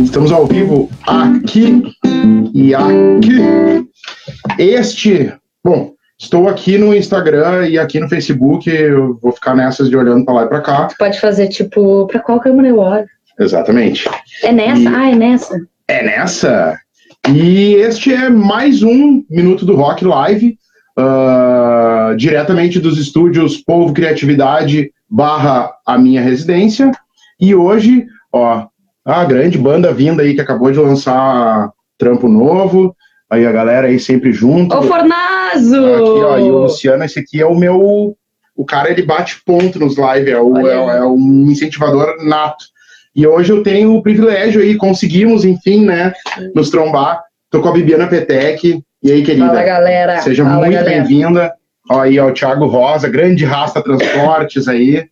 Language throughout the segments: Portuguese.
Estamos ao vivo aqui e aqui. Este, bom, estou aqui no Instagram e aqui no Facebook. Eu vou ficar nessas de olhando para lá e para cá. Tu pode fazer tipo, para qual câmera eu olho? Exatamente. É nessa? E- Ah, é nessa. É nessa. E este é mais um Minuto do Rock Live, ah, diretamente dos estúdios Povo Criatividade barra a minha residência. E hoje, ó, a grande banda vinda aí que acabou de lançar trampo novo. Aí a galera aí sempre junto. Ô, Fornazo! Aqui, ó, e o Luciano, esse aqui é o meu. O cara, ele bate ponto nos lives, é, o- é, é um incentivador nato. E hoje eu tenho o privilégio aí, conseguimos, enfim, né, nos trombar. Tô com a Bibiana Petec. E aí, querida? Fala, galera. Seja Fala, muito bem-vinda. Aí, ó, o Thiago Rosa, grande Rasta Transportes aí.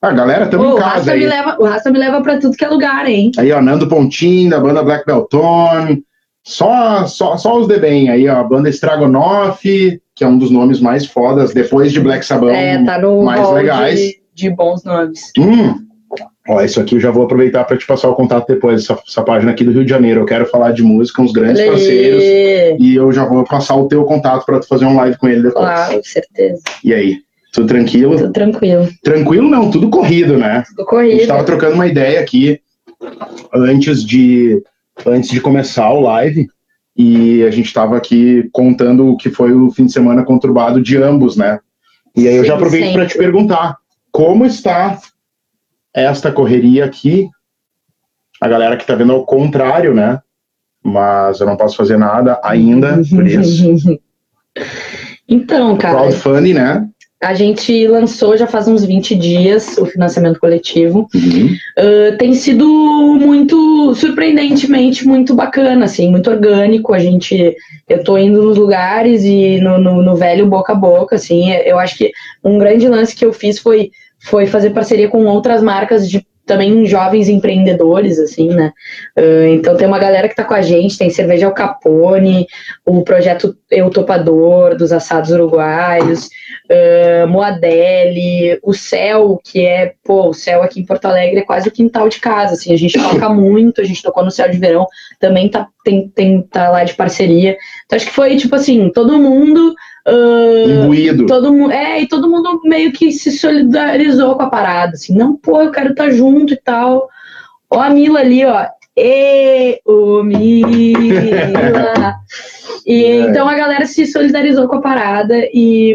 Ah, galera, tamo Ô, em o, casa aí. me leva, o Rasta me leva pra tudo que é lugar, hein? Aí, ó, Nando Pontin, da banda Black Beltone. Só, só, só os de bem aí, ó. A banda Estragonoff, que é um dos nomes mais fodas, depois de Black Sabbath. É, tá no mais legais. de, de bons nomes. Hum. Ó, isso aqui eu já vou aproveitar para te passar o contato depois, essa, essa página aqui do Rio de Janeiro. Eu quero falar de música, uns grandes aí. parceiros. E eu já vou passar o teu contato para tu fazer um live com ele depois. Claro, certeza. E aí? Tudo tranquilo? Tudo tranquilo. Tranquilo não, tudo corrido, né? Tudo A gente corrido. estava trocando uma ideia aqui antes de, antes de começar o live e a gente estava aqui contando o que foi o fim de semana conturbado de ambos, né? E aí eu já aproveito para te perguntar como está esta correria aqui. A galera que está vendo ao contrário, né? Mas eu não posso fazer nada ainda, por isso. Então, cara, Crowdfunding, né? A gente lançou já faz uns 20 dias o financiamento coletivo. Uhum. Uh, tem sido muito, surpreendentemente, muito bacana, assim, muito orgânico. A gente, eu tô indo nos lugares e no, no, no velho boca a boca, assim. Eu acho que um grande lance que eu fiz foi, foi fazer parceria com outras marcas de também jovens empreendedores, assim, né? Uh, então tem uma galera que tá com a gente, tem Cerveja Al Capone, o projeto Eu Topador, dos assados uruguaios, uh, Moadelli, o Céu, que é, pô, o Céu aqui em Porto Alegre é quase o quintal de casa, assim, a gente toca muito, a gente tocou no Céu de Verão, também tá, tem, tem, tá lá de parceria. Então acho que foi, tipo assim, todo mundo... uh, Imbuído. Todo mundo, é, e todo mundo meio que se solidarizou com a parada, assim, não, pô, eu quero estar junto e tal. Ó a Mila ali, ó. E o Mila. E É. então a galera se solidarizou com a parada e,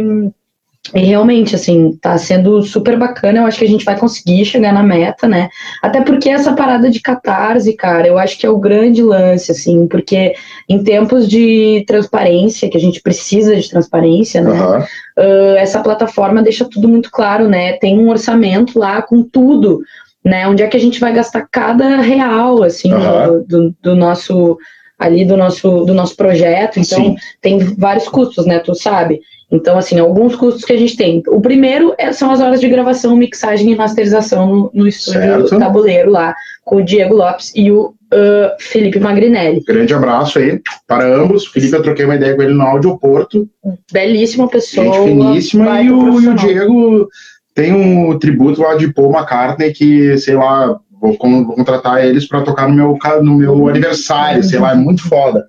e realmente, assim, tá sendo super bacana. Eu acho que a gente vai conseguir chegar na meta, né? Até porque essa parada de catarse, cara, eu acho que é o grande lance, assim, porque em tempos de transparência, que a gente precisa de transparência, né? Aham. Uh, essa plataforma deixa tudo muito claro, né? Tem um orçamento lá com tudo, né? Onde é que a gente vai gastar cada real, assim, do, do- do nosso ali do nosso do nosso projeto. Então Sim. tem vários custos, né? Tu sabe. Então assim, alguns custos que a gente tem. O primeiro é- são as horas de gravação, mixagem e masterização no, no estúdio Certo. Tabuleiro lá com o Diego Lopes e o uh, Felipe Magrinelli. Grande abraço aí para ambos. Felipe, eu troquei uma ideia com ele no audioporto. Belíssima pessoa. Gente finíssima. E o, e o. Diego tem um tributo lá de Paul McCartney que, sei lá, vou, con- vou contratar eles para tocar no meu, no meu aniversário, sei lá, é muito foda.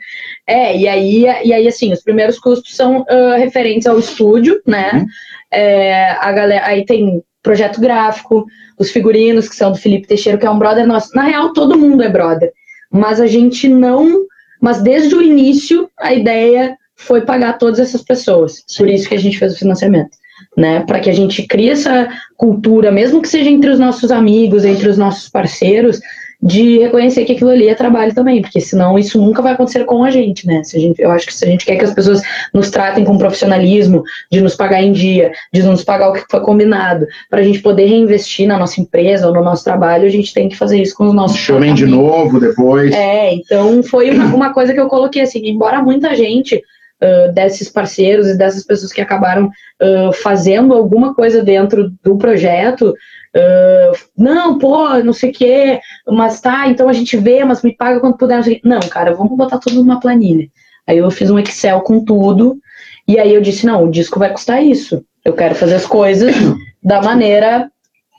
É, e aí, e aí assim, os primeiros custos são ah, referentes ao estúdio, né? Uhum. É, a galera, aí tem projeto gráfico, os figurinos, que são do Felipe Teixeira, que é um brother nosso. Na real, todo mundo é brother. Mas a gente não. Mas desde o início, a ideia foi pagar todas essas pessoas. Por isso que a gente fez o financiamento. Né, para que a gente crie essa cultura, mesmo que seja entre os nossos amigos, entre os nossos parceiros, de reconhecer que aquilo ali é trabalho também, porque senão isso nunca vai acontecer com a gente, né? Se a gente, eu acho que se a gente quer que as pessoas nos tratem com profissionalismo, de nos pagar em dia, de nos pagar o que foi combinado, para a gente poder reinvestir na nossa empresa ou no nosso trabalho, a gente tem que fazer isso com os nossos Chamem de novo depois. É, então foi uma, uma coisa que eu coloquei assim, embora muita gente desses parceiros e dessas pessoas que acabaram ah, fazendo alguma coisa dentro do projeto, ah, não, pô, não sei o quê, mas tá, então a gente vê, mas me paga quando puder. Não, não, cara, vamos botar tudo numa planilha. Aí eu fiz um Excel com tudo, e aí eu disse, não, o disco vai custar isso. Eu quero fazer as coisas da maneira,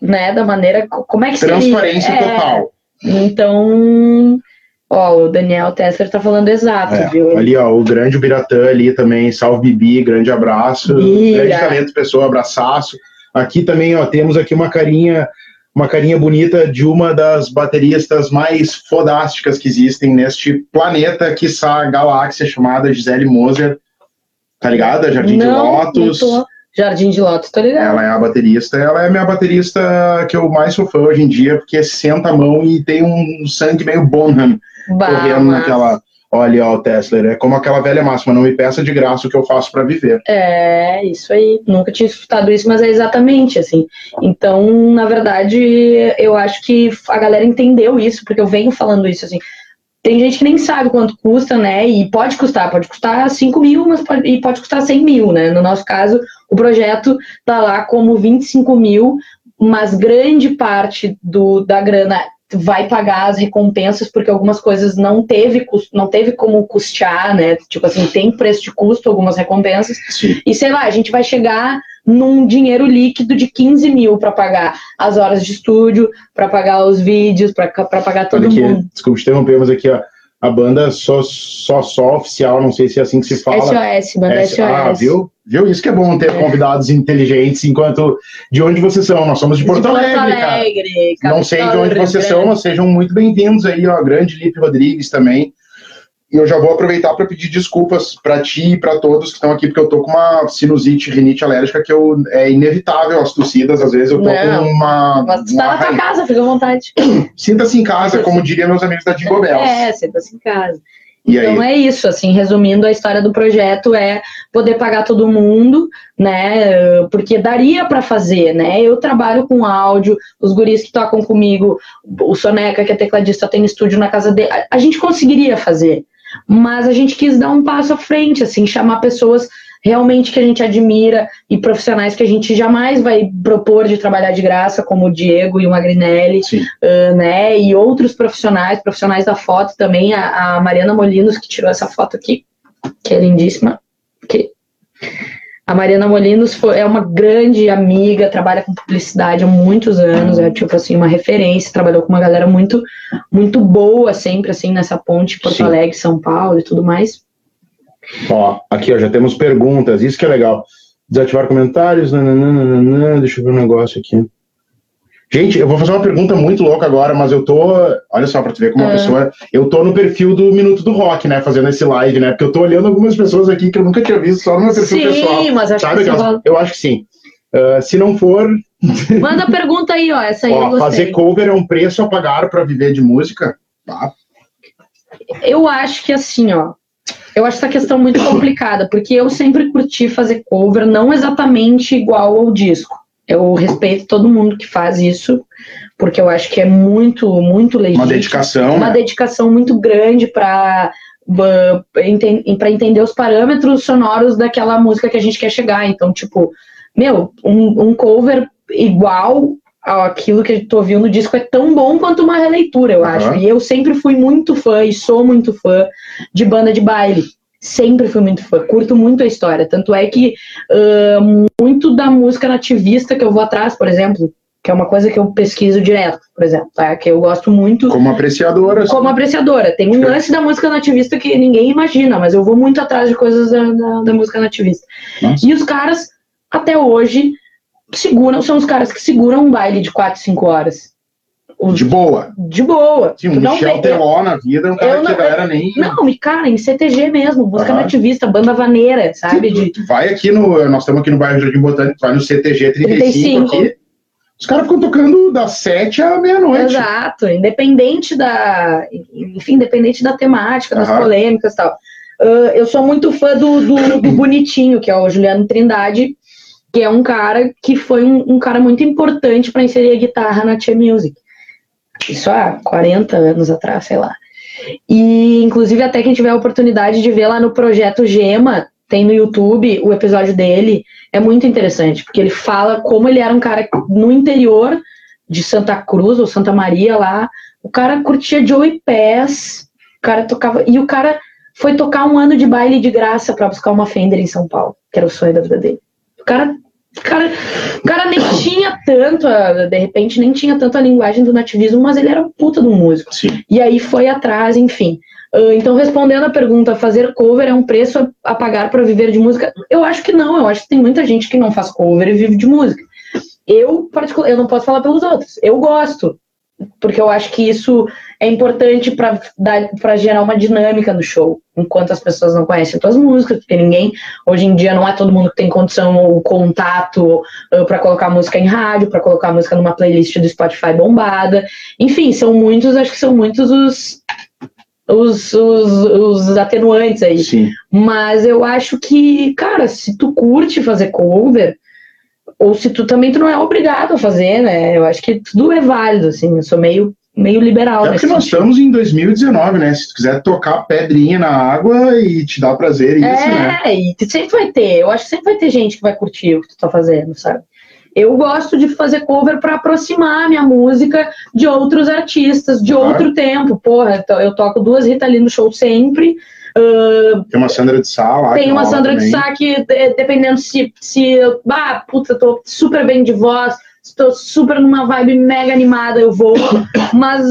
né, da maneira, como é que seria? Transparência É, total. Então, ó, o Daniel Tesser tá falando exato, É, viu? ali, ó, o grande Biratã ali também, salve Bibi, grande abraço. Bira. Grande talento, pessoa, abraçaço. Aqui também, ó, temos aqui uma carinha, uma carinha bonita de uma das bateristas mais fodásticas que existem neste planeta, que a galáxia, chamada Gisele Moser. Tá ligada? Jardim de Não, Lotus. não tô. Jardim de Lotus, tô ligado. Ela é a baterista, ela é a minha baterista que eu mais sou fã hoje em dia, porque senta a mão e tem um sangue meio Bonham Bah, correndo mas- naquela. Olha, ó, o Tesla, é como aquela velha máxima, não me peça de graça o que eu faço pra viver. É, isso aí. Nunca tinha escutado isso, mas é exatamente assim. Então, na verdade, eu acho que a galera entendeu isso, porque eu venho falando isso assim. Tem gente que nem sabe quanto custa, né? E pode custar, pode custar 5 mil, mas pode, e pode custar 100 mil, né? No nosso caso, o projeto tá lá como 25 mil, mas grande parte do, da grana vai pagar as recompensas, porque algumas coisas não teve, não teve como custear, né? Tipo assim, tem preço de custo algumas recompensas. Sim. E sei lá, a gente vai chegar num dinheiro líquido de 15 mil para pagar as horas de estúdio, para pagar os vídeos, para pagar todo Olha aqui, mundo. desculpa, interrompemos aqui, ó. A banda só, só, só oficial, não sei se é assim que se fala. SOS, banda SOS. Ah, viu? Viu? Isso que é bom ter convidados inteligentes, enquanto. De onde vocês são? Nós somos de Porto, Alegre, cara. Alegre, Não sei de onde vocês são, mas sejam muito bem-vindos aí, ó. Grande Lipe Rodrigues também. E eu já vou aproveitar para pedir desculpas para ti e para todos que estão aqui, porque eu tô com uma sinusite, rinite alérgica que eu, é inevitável as tossidas. Às vezes eu tô Não. com uma. Mas tu tá na tua casa, fica à vontade. Sinta-se em casa, como diriam meus amigos da Jingle Bells. É, senta-se em casa. E Então aí? é isso, assim, resumindo a história do projeto é poder pagar todo mundo, né? Porque daria para fazer, né? Eu trabalho com áudio, os guris que tocam comigo, o Soneca, que é tecladista, tem estúdio na casa dele. A gente conseguiria fazer, mas a gente quis dar um passo à frente, assim, chamar pessoas realmente que a gente admira e profissionais que a gente jamais vai propor de trabalhar de graça, como o Diego e o Magrinelli uh, né, e outros profissionais, profissionais da foto também, a, a Mariana Molinos, que tirou essa foto aqui, que é lindíssima, que a Mariana Molinos foi, é uma grande amiga, trabalha com publicidade há muitos anos, é tipo assim, uma referência, trabalhou com uma galera muito, muito boa sempre, assim, nessa ponte Porto Sim. Alegre, São Paulo e tudo mais. Ó, aqui, ó, já temos perguntas, isso que é legal. Desativar comentários, nananana, deixa eu ver um negócio aqui. Gente, eu vou fazer uma pergunta muito louca agora, mas eu tô. Olha só, pra tu ver como uma É. pessoa. Eu tô no perfil do Minuto do Rock, né? Fazendo esse live, né? Porque eu tô olhando algumas pessoas aqui que eu nunca tinha visto, só no meu perfil pessoal. Sim, mas acho Sabe que aquelas- vai... Eu acho que sim. Ah, se não for, Manda pergunta aí, ó, essa aí eu ó, gostei. fazer cover é um preço a pagar pra viver de música? Tá. Eu acho que assim, ó. Eu acho essa questão muito complicada, porque eu sempre curti fazer cover, não exatamente igual ao disco. Eu respeito todo mundo que faz isso, porque eu acho que é muito, muito legítimo. Uma dedicação. Uma né? dedicação muito grande para para entender os parâmetros sonoros daquela música que a gente quer chegar. Então, tipo, meu, um, um cover igual aquilo que eu tô ouvindo no disco é tão bom quanto uma releitura, eu acho. E eu sempre fui muito fã e sou muito fã de banda de baile. Sempre fui muito fã, curto muito a história. Tanto é que ah, muito da música nativista que eu vou atrás, por exemplo, que é uma coisa que eu pesquiso direto, por exemplo, tá? que eu gosto muito Como apreciadora. assim. como apreciadora. Tem um Sim. lance da música nativista que ninguém imagina, mas eu vou muito atrás de coisas da, da, da música nativista. Nossa. E os caras, até hoje, seguram, são os caras que seguram um baile de 4, 5 horas. Os- De boa. de boa. Sim, não Michel Teló na vida um cara eu que não- galera nem. Não, e cara, em CTG mesmo, música Aham. nativista, banda vaneira, sabe? Sim, De, vai aqui no. Nós estamos aqui no bairro Jardim Botânico, vai no CTG 35, 35. aqui. Os caras ficam tocando das 7 à meia-noite. Exato, independente da, enfim, independente da temática, das Aham. polêmicas e tal. Ah, eu sou muito fã do, do, do Bonitinho, que é o Juliano Trindade, que é um cara que foi um, um cara muito importante para inserir a guitarra na Tia Music. Isso há 40 anos atrás, sei lá. E, inclusive, até quem tiver a oportunidade de ver lá no projeto Gema, tem no YouTube o episódio dele, é muito interessante, porque ele fala como ele era um cara no interior de Santa Cruz ou Santa Maria lá, o cara curtia Joey Pass, o cara tocava, e o cara foi tocar um ano de baile de graça para buscar uma Fender em São Paulo, que era o sonho da vida dele. O cara cara, o cara nem tinha tanto, de repente, nem tinha tanto a linguagem do nativismo, mas ele era um puta um músico. Sim. E aí foi atrás, enfim. Uh, então, respondendo a pergunta, fazer cover é um preço a, a pagar para viver de música? Eu acho que não, eu acho que tem muita gente que não faz cover e vive de música. Eu, particular, eu não posso falar pelos outros, eu gosto, porque eu acho que isso é importante para gerar uma dinâmica no show, enquanto as pessoas não conhecem tuas músicas, porque ninguém, hoje em dia, não é todo mundo que tem condição ou contato uh, para colocar música em rádio, para colocar música numa playlist do Spotify bombada. Enfim, são muitos, acho que são muitos os. Os, os, os atenuantes aí. Sim. Mas eu acho que, cara, se tu curte fazer cover, ou se tu também tu não é obrigado a fazer, né? Eu acho que tudo é válido, assim. Eu sou meio meio liberal. É porque nós sentido. estamos em 2019, né? Se tu quiser tocar pedrinha na água e te dá prazer, isso, é, né? É, e sempre vai ter. Eu acho que sempre vai ter gente que vai curtir o que tu tá fazendo, sabe? Eu gosto de fazer cover para aproximar minha música de outros artistas, de claro. outro tempo. Porra, eu toco duas Rita ali no show sempre. Uh, tem uma Sandra de Sá lá. Tem uma Sandra de Sá que, dependendo se, se. Ah, puta, tô super bem de voz, estou super numa vibe mega animada, eu vou, mas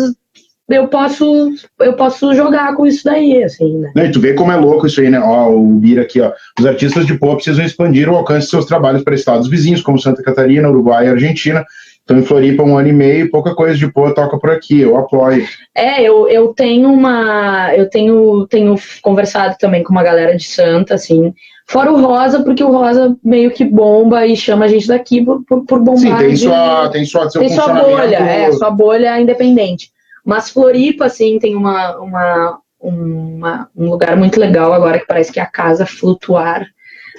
eu posso eu posso jogar com isso daí, assim, né? Não, e tu vê como é louco isso aí, né? Ó, o Bira aqui, ó. Os artistas de pop precisam expandir o alcance de seus trabalhos para estados vizinhos, como Santa Catarina, Uruguai e Argentina. Então, em Floripa, um ano e meio, pouca coisa de pô toca por aqui, eu apoio. É, eu, eu tenho uma. Eu tenho, tenho conversado também com uma galera de Santa, assim. Fora o Rosa, porque o Rosa meio que bomba e chama a gente daqui por, por, bombar. Sim, tem sua, tem sua, tem sua bolha, é, sua bolha independente. Mas Floripa, assim, tem uma, uma, uma, um lugar muito legal agora que parece que é a Casa Flutuar,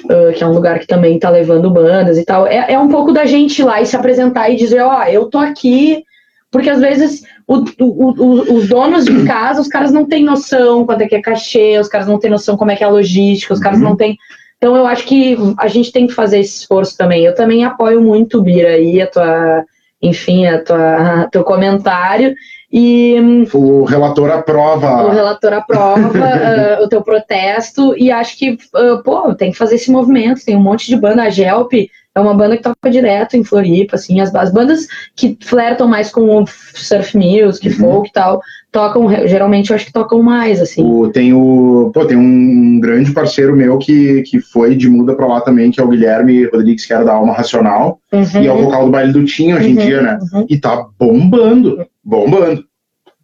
uh, que é um lugar que também tá levando bandas e tal. É, é um pouco da gente ir lá e se apresentar e dizer, ó, oh, eu tô aqui, porque às vezes o, o, o, os donos de casa, os caras não têm noção quanto é que é cachê, os caras não têm noção como é que é a logística, os caras uhum. não têm. Então eu acho que a gente tem que fazer esse esforço também. Eu também apoio muito, Bira, aí, a tua, enfim, a tua, a teu comentário. E, o relator aprova. O relator aprova uh, o teu protesto e acho que, uh, pô, tem que fazer esse movimento. Tem um monte de banda, a Gelp é uma banda que toca direto em Floripa, assim, as, as bandas que flertam mais com o surf music, uhum. folk e tal, tocam, geralmente eu acho que tocam mais, assim. O, tem o, pô, tem um grande parceiro meu que, que foi de muda pra lá também, que é o Guilherme Rodrigues, que era da Alma Racional, uhum. e é o vocal do baile do Tim hoje em uhum, dia, né? Uhum. E tá bombando, bombando.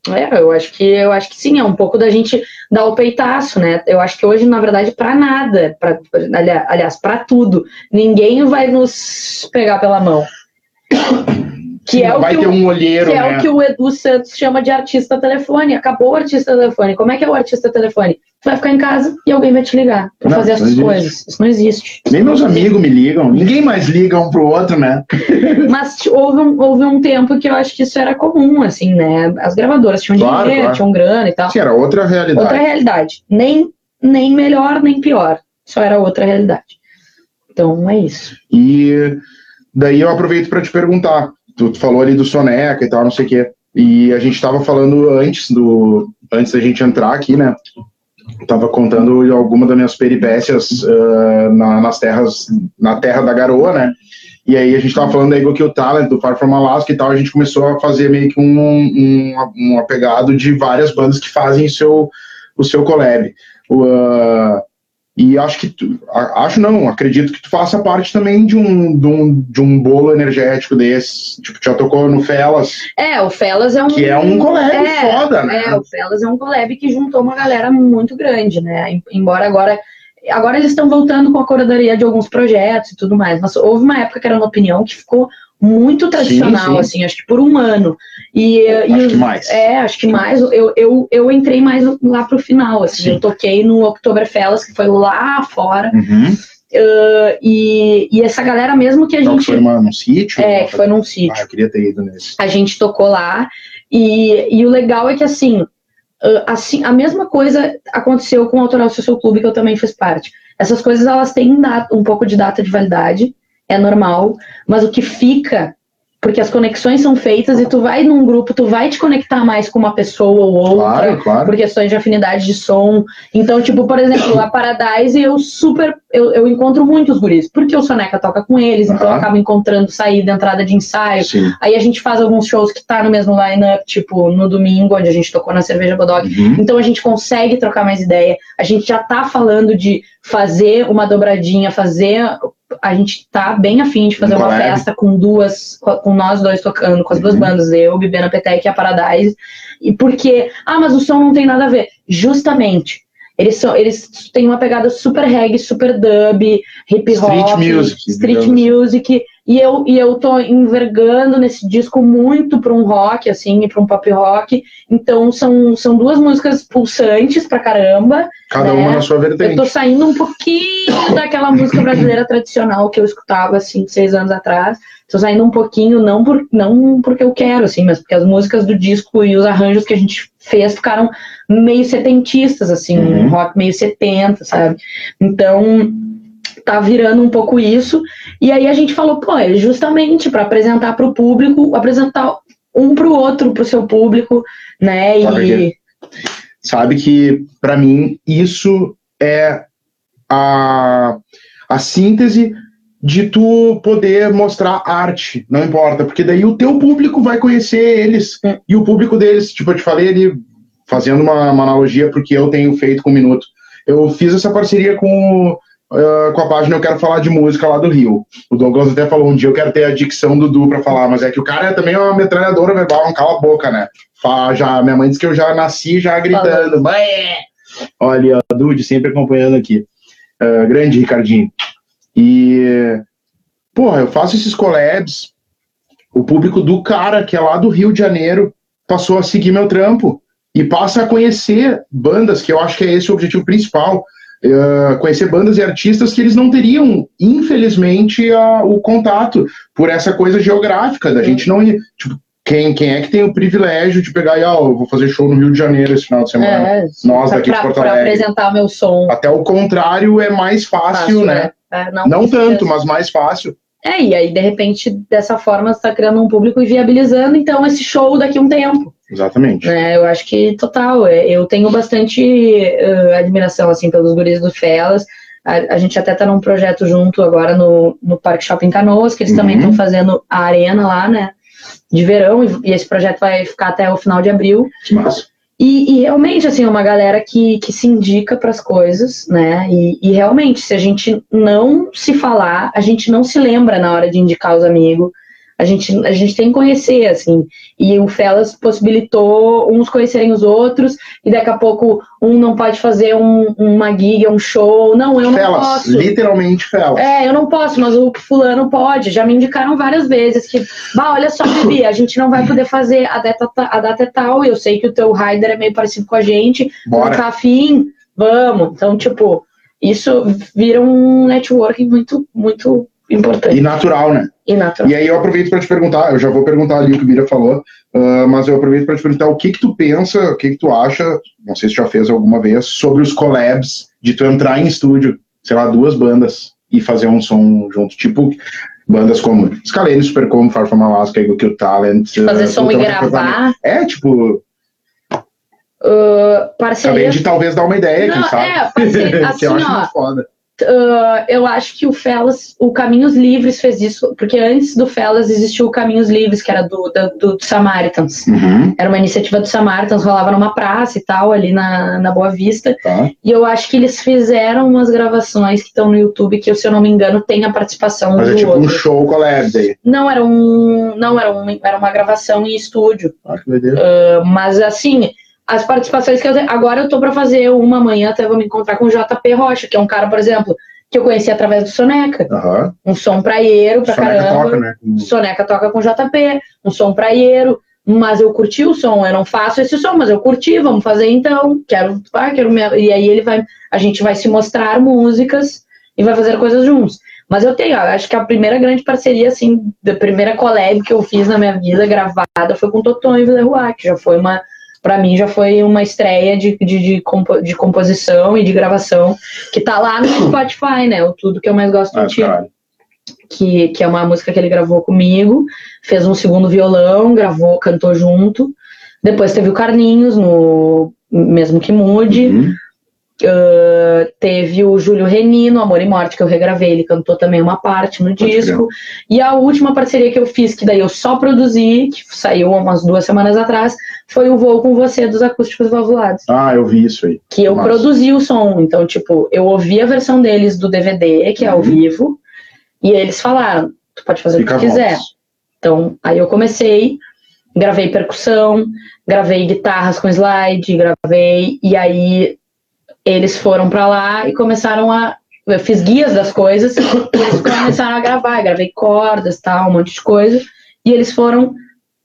É, eu acho que eu acho que sim, é um pouco da gente dar o peitaço, né? Eu acho que hoje, na verdade, para nada, pra, aliás, para tudo, ninguém vai nos pegar pela mão. Que é, o vai que ter o, um olheiro, que né? é o que o Edu Santos chama de artista telefone. Acabou o artista telefone. Como é que é o artista telefone? Tu vai ficar em casa e alguém vai te ligar para fazer essas coisas. Isso não existe. Nem meus amigos me ligam. Ninguém mais liga um pro outro, né? Mas houve um, houve um tempo que eu acho que isso era comum, assim, né? As gravadoras tinham claro, dinheiro, claro. tinham grana e tal. Sim, era outra realidade. Outra realidade. Nem, nem melhor, nem pior. Só era outra realidade. Então, é isso. E daí eu aproveito para te perguntar tu, falou ali do Soneca e tal, não sei o quê. E a gente estava falando antes do antes da gente entrar aqui, né? Tava contando alguma das minhas peripécias uh, na, nas terras, na terra da garoa, né? E aí a gente tava falando do que o Talent, do Far From Alaska e tal, a gente começou a fazer meio que um, um, um apegado de várias bandas que fazem o seu, o seu collab. Uh, e acho que tu, acho não, acredito que tu faça parte também de um, de um, de um bolo energético desse. Tipo, já tocou no Felas. É, o Felas é um. Que é um collab é, foda, né? É, o Felas é um collab que juntou uma galera muito grande, né? Embora agora. Agora eles estão voltando com a curadoria de alguns projetos e tudo mais, mas houve uma época que era uma opinião que ficou muito tradicional, sim, sim. assim, acho que por um ano. E, acho e, que mais. É, acho que mais. Eu, eu, eu entrei mais lá pro final, assim. Sim. Eu toquei no Oktoberfest, que foi lá fora. Uhum. Uh, e, e essa galera mesmo que a então, gente. Foi num sítio? É, que foi num sítio. Ah, eu queria ter ido nesse. A gente tocou lá. E, e o legal é que, assim, uh, assim, a mesma coisa aconteceu com o Autoral Social Clube, que eu também fiz parte. Essas coisas, elas têm um pouco de data de validade é normal, mas o que fica porque as conexões são feitas e tu vai num grupo, tu vai te conectar mais com uma pessoa ou outra, Claro, claro. por questões de afinidade de som. Então, tipo, por exemplo, a Paradise eu super, eu, eu encontro muitos guris, porque o Soneca toca com eles, então eu Aham. acabo encontrando saída, entrada de ensaio. Sim. Aí a gente faz alguns shows que tá no mesmo line-up, tipo, no domingo, onde a gente tocou na Cerveja Bodog. Uhum. Então a gente consegue trocar mais ideia. A gente já tá falando de fazer uma dobradinha, fazer. A gente tá bem afim de fazer Um uma festa com duas, com nós dois tocando, com as duas Uhum. bandas, eu, Bibena Petec e a Paradise. E porque, ah, mas o som não tem nada a ver. Justamente. Eles, são, eles têm uma pegada super reggae, super dub, hip hop, Street music, street digamos assim. music. E eu, e eu tô envergando nesse disco muito para um rock, assim, e para um pop rock. Então são, são duas músicas pulsantes pra caramba. Cada né? uma na sua Eu vertente. tô saindo um pouquinho daquela música brasileira tradicional que eu escutava, assim, seis anos atrás. Tô saindo um pouquinho, não, por, não porque eu quero, assim, mas porque as músicas do disco e os arranjos que a gente fez ficaram meio setentistas, assim, Uhum. um rock meio 70, sabe? Então, tá virando um pouco isso. E aí a gente falou, pô, é justamente para apresentar para o público, apresentar um pro outro, pro seu público, né? E. Sabe que, pra mim, isso é a, a síntese de tu poder mostrar arte, não importa, porque daí o teu público vai conhecer eles Hum. e o público deles, tipo, eu te falei ali, fazendo uma, uma analogia porque eu tenho feito com o Minuto, eu fiz essa parceria com, ah, com a página Eu Quero Falar de Música lá do Rio. O Douglas até falou, um dia eu quero ter a dicção do Du pra falar, mas é que o cara é também uma metralhadora verbal, não cala a boca, né? Fa- Já, minha mãe disse que eu já nasci já gritando. "Bé!" Olha, a Dude sempre acompanhando aqui. Ah, grande Ricardinho. E, porra, eu faço esses collabs. O público do cara, que é lá do Rio de Janeiro, passou a seguir meu trampo e passa a conhecer bandas, que eu acho que é esse o objetivo principal. Eh, conhecer bandas e artistas que eles não teriam, infelizmente, a- o contato por essa coisa geográfica da gente não. Tipo, quem, quem é que tem o privilégio de pegar e, ó, eu vou fazer show no Rio de Janeiro esse final de semana? é, Nós pra, daqui de pra- Porto pra Alegre. apresentar meu som. Até o contrário é mais fácil, né? É, Não, com tanto, mas mais fácil. É, e aí, de repente, dessa forma, você tá criando um público e viabilizando, então, esse show daqui a um tempo. Exatamente. né? Eu acho que total. é, Eu tenho bastante eh, admiração assim pelos guris do Felas. A, a gente até tá num projeto junto agora no, no Parque Shopping Canoas, que eles também Uhum. estão fazendo a arena lá, né? De verão, e, e esse projeto vai ficar até o final de abril. Que massa. E, e realmente, assim, é uma galera que, que se indica para as coisas, né? E, e realmente, se a gente não se falar, a gente não se lembra na hora de indicar os amigos. A gente, a gente tem que conhecer, assim. E o Felas possibilitou uns conhecerem os outros, e daqui a pouco um não pode fazer um, uma gig, um show. Não, eu não Felas, posso. literalmente felas. É, eu não posso, mas o fulano pode. Já me indicaram várias vezes que, bah, olha só, Bibi, a gente não vai poder fazer a data, a data é tal, eu sei que o teu rider é meio parecido com a gente, não Bora. tá afim, vamos. Então, tipo, isso vira um networking muito, muito importante E natural, né? E natural. E aí eu aproveito para te perguntar, eu já vou perguntar ali o que o Bira falou, ah, mas eu aproveito para te perguntar o que que tu pensa, o que que tu acha, não sei se já fez alguma vez, sobre os collabs, de tu entrar em estúdio, sei lá, duas bandas e fazer um som junto, tipo bandas como Scalene, Supercom, Far From Alaska, Eagle Kill Talent. Fazer ah, som e gravar, É, tipo, uh, parceria. de talvez dar uma ideia, quem Não, sabe? é, parceria, assim, ó, muito foda. Uh, eu acho que o Felas, o Caminhos Livres fez isso, porque antes do Felas existiu o Caminhos Livres, que era do, da- do, Samaritans. Uhum, Era uma iniciativa do Samaritans, rolava numa praça e tal, ali na, na Boa Vista. tá. E eu acho que eles fizeram umas gravações que estão no YouTube, que, se eu não me engano, tem a participação Mas é do tipo um outro. show collab daí. Não, era um. Não, era, um, era uma gravação em estúdio. Ah, que. Uh, mas assim, as participações que eu tenho. Agora eu tô pra fazer uma amanhã, até vou me encontrar com o JP Rocha, que é um cara, por exemplo, que eu conheci através do Soneca. Aham. Um som praieiro pra Soneca caramba. toca, né? com- Soneca toca com JP, um som praieiro. Mas eu curti o som, eu não faço esse som, mas eu curti, vamos fazer então. Quero, ah, quero me... E aí ele vai, a gente vai se mostrar músicas e vai fazer coisas juntos. Mas eu tenho, acho que a primeira grande parceria, assim, da primeira collab que eu fiz na minha vida gravada foi com o Toton e Villeroy, que já foi uma, pra mim já foi uma estreia de, de, de, compo- de composição e de gravação, que tá lá no Spotify, né? O tudo que eu mais gosto Ah, de ti. que, que é uma música que ele gravou comigo, fez um segundo violão, gravou, cantou junto. Depois teve o Carlinhos no Mesmo Que Mude. Uhum. Uh, teve o Júlio Reni no Amor e Morte, que eu regravei, ele cantou também uma parte no disco. E a última parceria que eu fiz, que daí eu só produzi, que saiu umas duas semanas atrás, foi o Voo com Você dos Acústicos Valvulados. Ah, eu vi isso aí. Que eu Nossa. produzi o som. Então, tipo, eu ouvi a versão deles do DVD, que é ao uhum. vivo, e eles falaram: tu pode fazer Fica o que quiser. Então, aí eu comecei, gravei percussão, gravei guitarras com slide, gravei, e aí eles foram para lá e começaram a. Eu fiz guias das coisas, e eles começaram a gravar, gravei cordas, tal, um monte de coisa, e eles foram.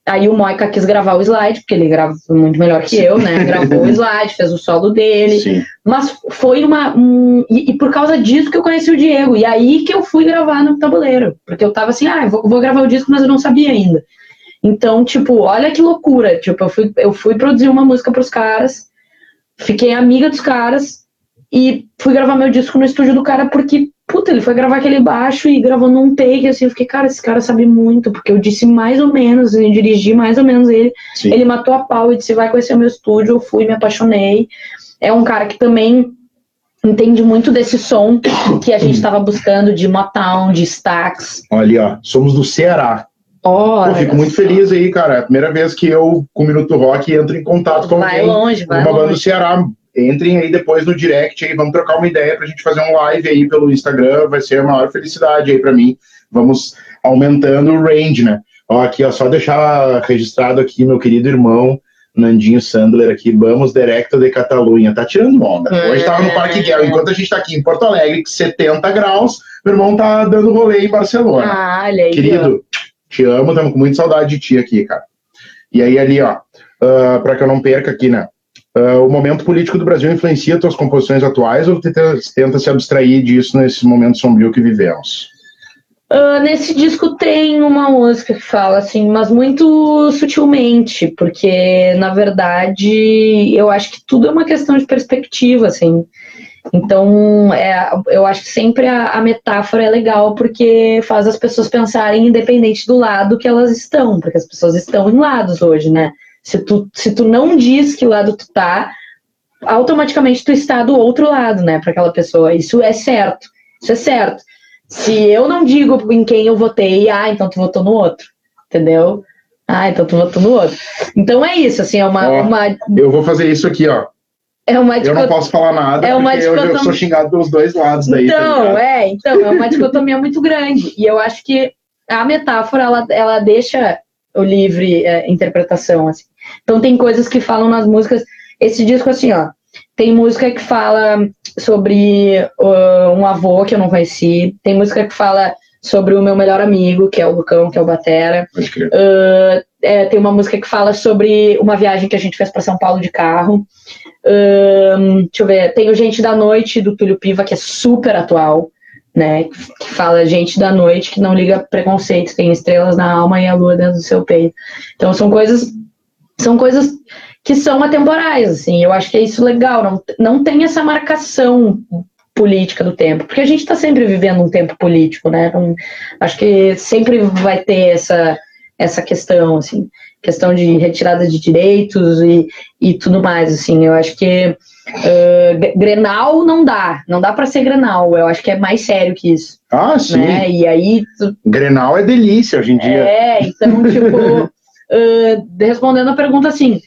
Aí o Moika quis gravar o slide, porque ele grava muito melhor que eu, né? Gravou o slide, fez o solo dele. Sim. Mas foi uma. Um, e, e, por causa disso que eu conheci o Diego. E aí que eu fui gravar no tabuleiro. Porque eu tava assim, ah, vou, vou gravar o disco, mas eu não sabia ainda. Então, tipo, olha que loucura. Tipo, eu fui, eu fui produzir uma música pros caras fiquei amiga dos caras e fui gravar meu disco no estúdio do cara porque, puta, ele foi gravar aquele baixo e gravou num take, assim, eu fiquei, cara, esse cara sabe muito, porque eu disse mais ou menos, eu dirigi mais ou menos ele, Sim. ele matou a pau e disse, vai conhecer o meu estúdio, eu fui, me apaixonei, é um cara que também entende muito desse som que a gente estava buscando de Motown, de Stax. Olha, ó, somos do Ceará. Oh, fico muito feliz aí, cara. É a primeira vez que eu, com o Minuto Rock, entro em contato com vai alguém, longe, vai uma longe. banda do Ceará. Entrem aí depois no direct aí, vamos trocar uma ideia pra gente fazer um live aí pelo Instagram, vai ser a maior felicidade aí pra mim. Vamos aumentando o range, né? Ó, aqui, ó, só deixar registrado aqui, meu querido irmão, Nandinho Sandler aqui, vamos direto de Catalunha. Tá tirando onda. Hoje tava no Parque Guel, enquanto a gente tá aqui em Porto Alegre, 70 graus, meu irmão tá dando rolê em Barcelona. Ah, olha aí. Querido, te amo, estamos com muita saudade de ti aqui, cara. E aí, ali, ó, uh, ah, para que eu não perca aqui, né? Uh, o momento político do Brasil influencia tuas composições atuais ou tenta, tenta se abstrair disso nesse momento sombrio que vivemos? Uh, nesse disco tem uma música que fala assim, mas muito sutilmente, porque na verdade eu acho que tudo é uma questão de perspectiva, assim. Então, é, eu acho que sempre a, a, metáfora é legal porque faz as pessoas pensarem independente do lado que elas estão, porque as pessoas estão em lados hoje, né? Se tu, se tu não diz que lado tu tá, automaticamente tu está do outro lado, né, para aquela pessoa. Isso é certo. Isso é certo. Se eu não digo em quem eu votei, ah, então tu votou no outro, entendeu? Ah, então tu votou no outro. Então é isso, assim, é uma, ó, uma... Eu vou fazer isso aqui, ó. É uma Eu não posso falar nada, é uma porque dicotomia... eu, sou xingado pelos dois lados daí. Tá então, tá é, então, é uma dicotomia muito grande. E eu acho que a metáfora, ela, ela deixa o livre é, interpretação, assim. Então tem coisas que falam nas músicas. Esse disco, assim, ó, tem música que fala sobre uh, um avô que eu não conheci. Tem música que fala sobre o meu melhor amigo, que é o Lucão, que é o Batera. Uh, é, tem uma música que fala sobre uma viagem que a gente fez para São Paulo de carro. Um, deixa eu ver, tem o Gente da Noite do Túlio Piva, que é super atual, né? Que fala gente da noite que não liga preconceito, tem estrelas na alma e a lua dentro do seu peito. Então são coisas, são coisas que são atemporais, assim. Eu acho que é isso legal, não, não tem essa marcação política do tempo, porque a gente está sempre vivendo um tempo político, né? Acho que sempre vai ter essa essa questão, assim questão de retirada de direitos e, e tudo mais, assim, eu acho que uh, Grenal não dá, não dá para ser Grenal, eu acho que é mais sério que isso. Ah, sim. Né? E aí... Tu... Grenal é delícia hoje em dia. É, então, tipo, uh, respondendo a pergunta assim,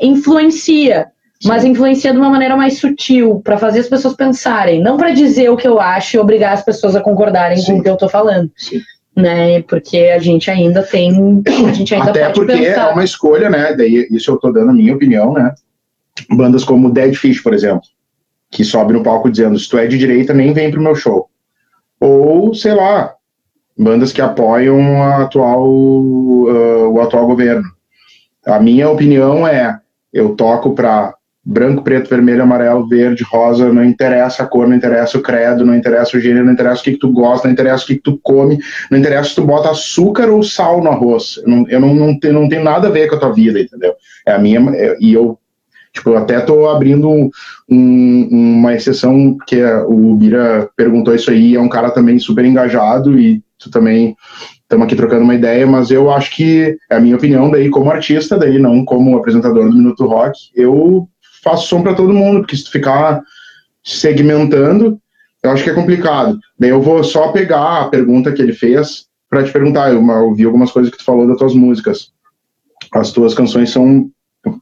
influencia, Sim. mas influencia de uma maneira mais sutil, para fazer as pessoas pensarem, não para dizer o que eu acho e obrigar as pessoas a concordarem Sim. com o que eu estou falando. Sim né? Porque a gente ainda tem, a gente ainda Até porque pensar. é uma escolha, né? Daí isso eu tô dando a minha opinião, né? Bandas como Dead Fish, por exemplo, que sobe no palco dizendo se tu é de direita nem vem pro meu show. Ou, sei lá, bandas que apoiam a atual, uh, o atual governo. A minha opinião é, eu toco para branco, preto, vermelho, amarelo, verde, rosa, não interessa a cor, não interessa o credo, não interessa o gênero, não interessa o que, que tu gosta, não interessa o que, que, tu come, não interessa se tu bota açúcar ou sal no arroz. Eu não, eu não, não, tenho, não tem nada a ver com a tua vida, entendeu? É a minha. É, e eu, tipo, até tô abrindo um, uma exceção, que é, o Bira perguntou isso aí, é um cara também super engajado e tu também estamos aqui trocando uma ideia, mas eu acho que é a minha opinião daí como artista, daí não como apresentador do Minuto Rock, eu faço som para todo mundo, porque se tu ficar segmentando, eu acho que é complicado. Daí eu vou só pegar a pergunta que ele fez para te perguntar, eu ouvi algumas coisas que tu falou das tuas músicas. As tuas canções são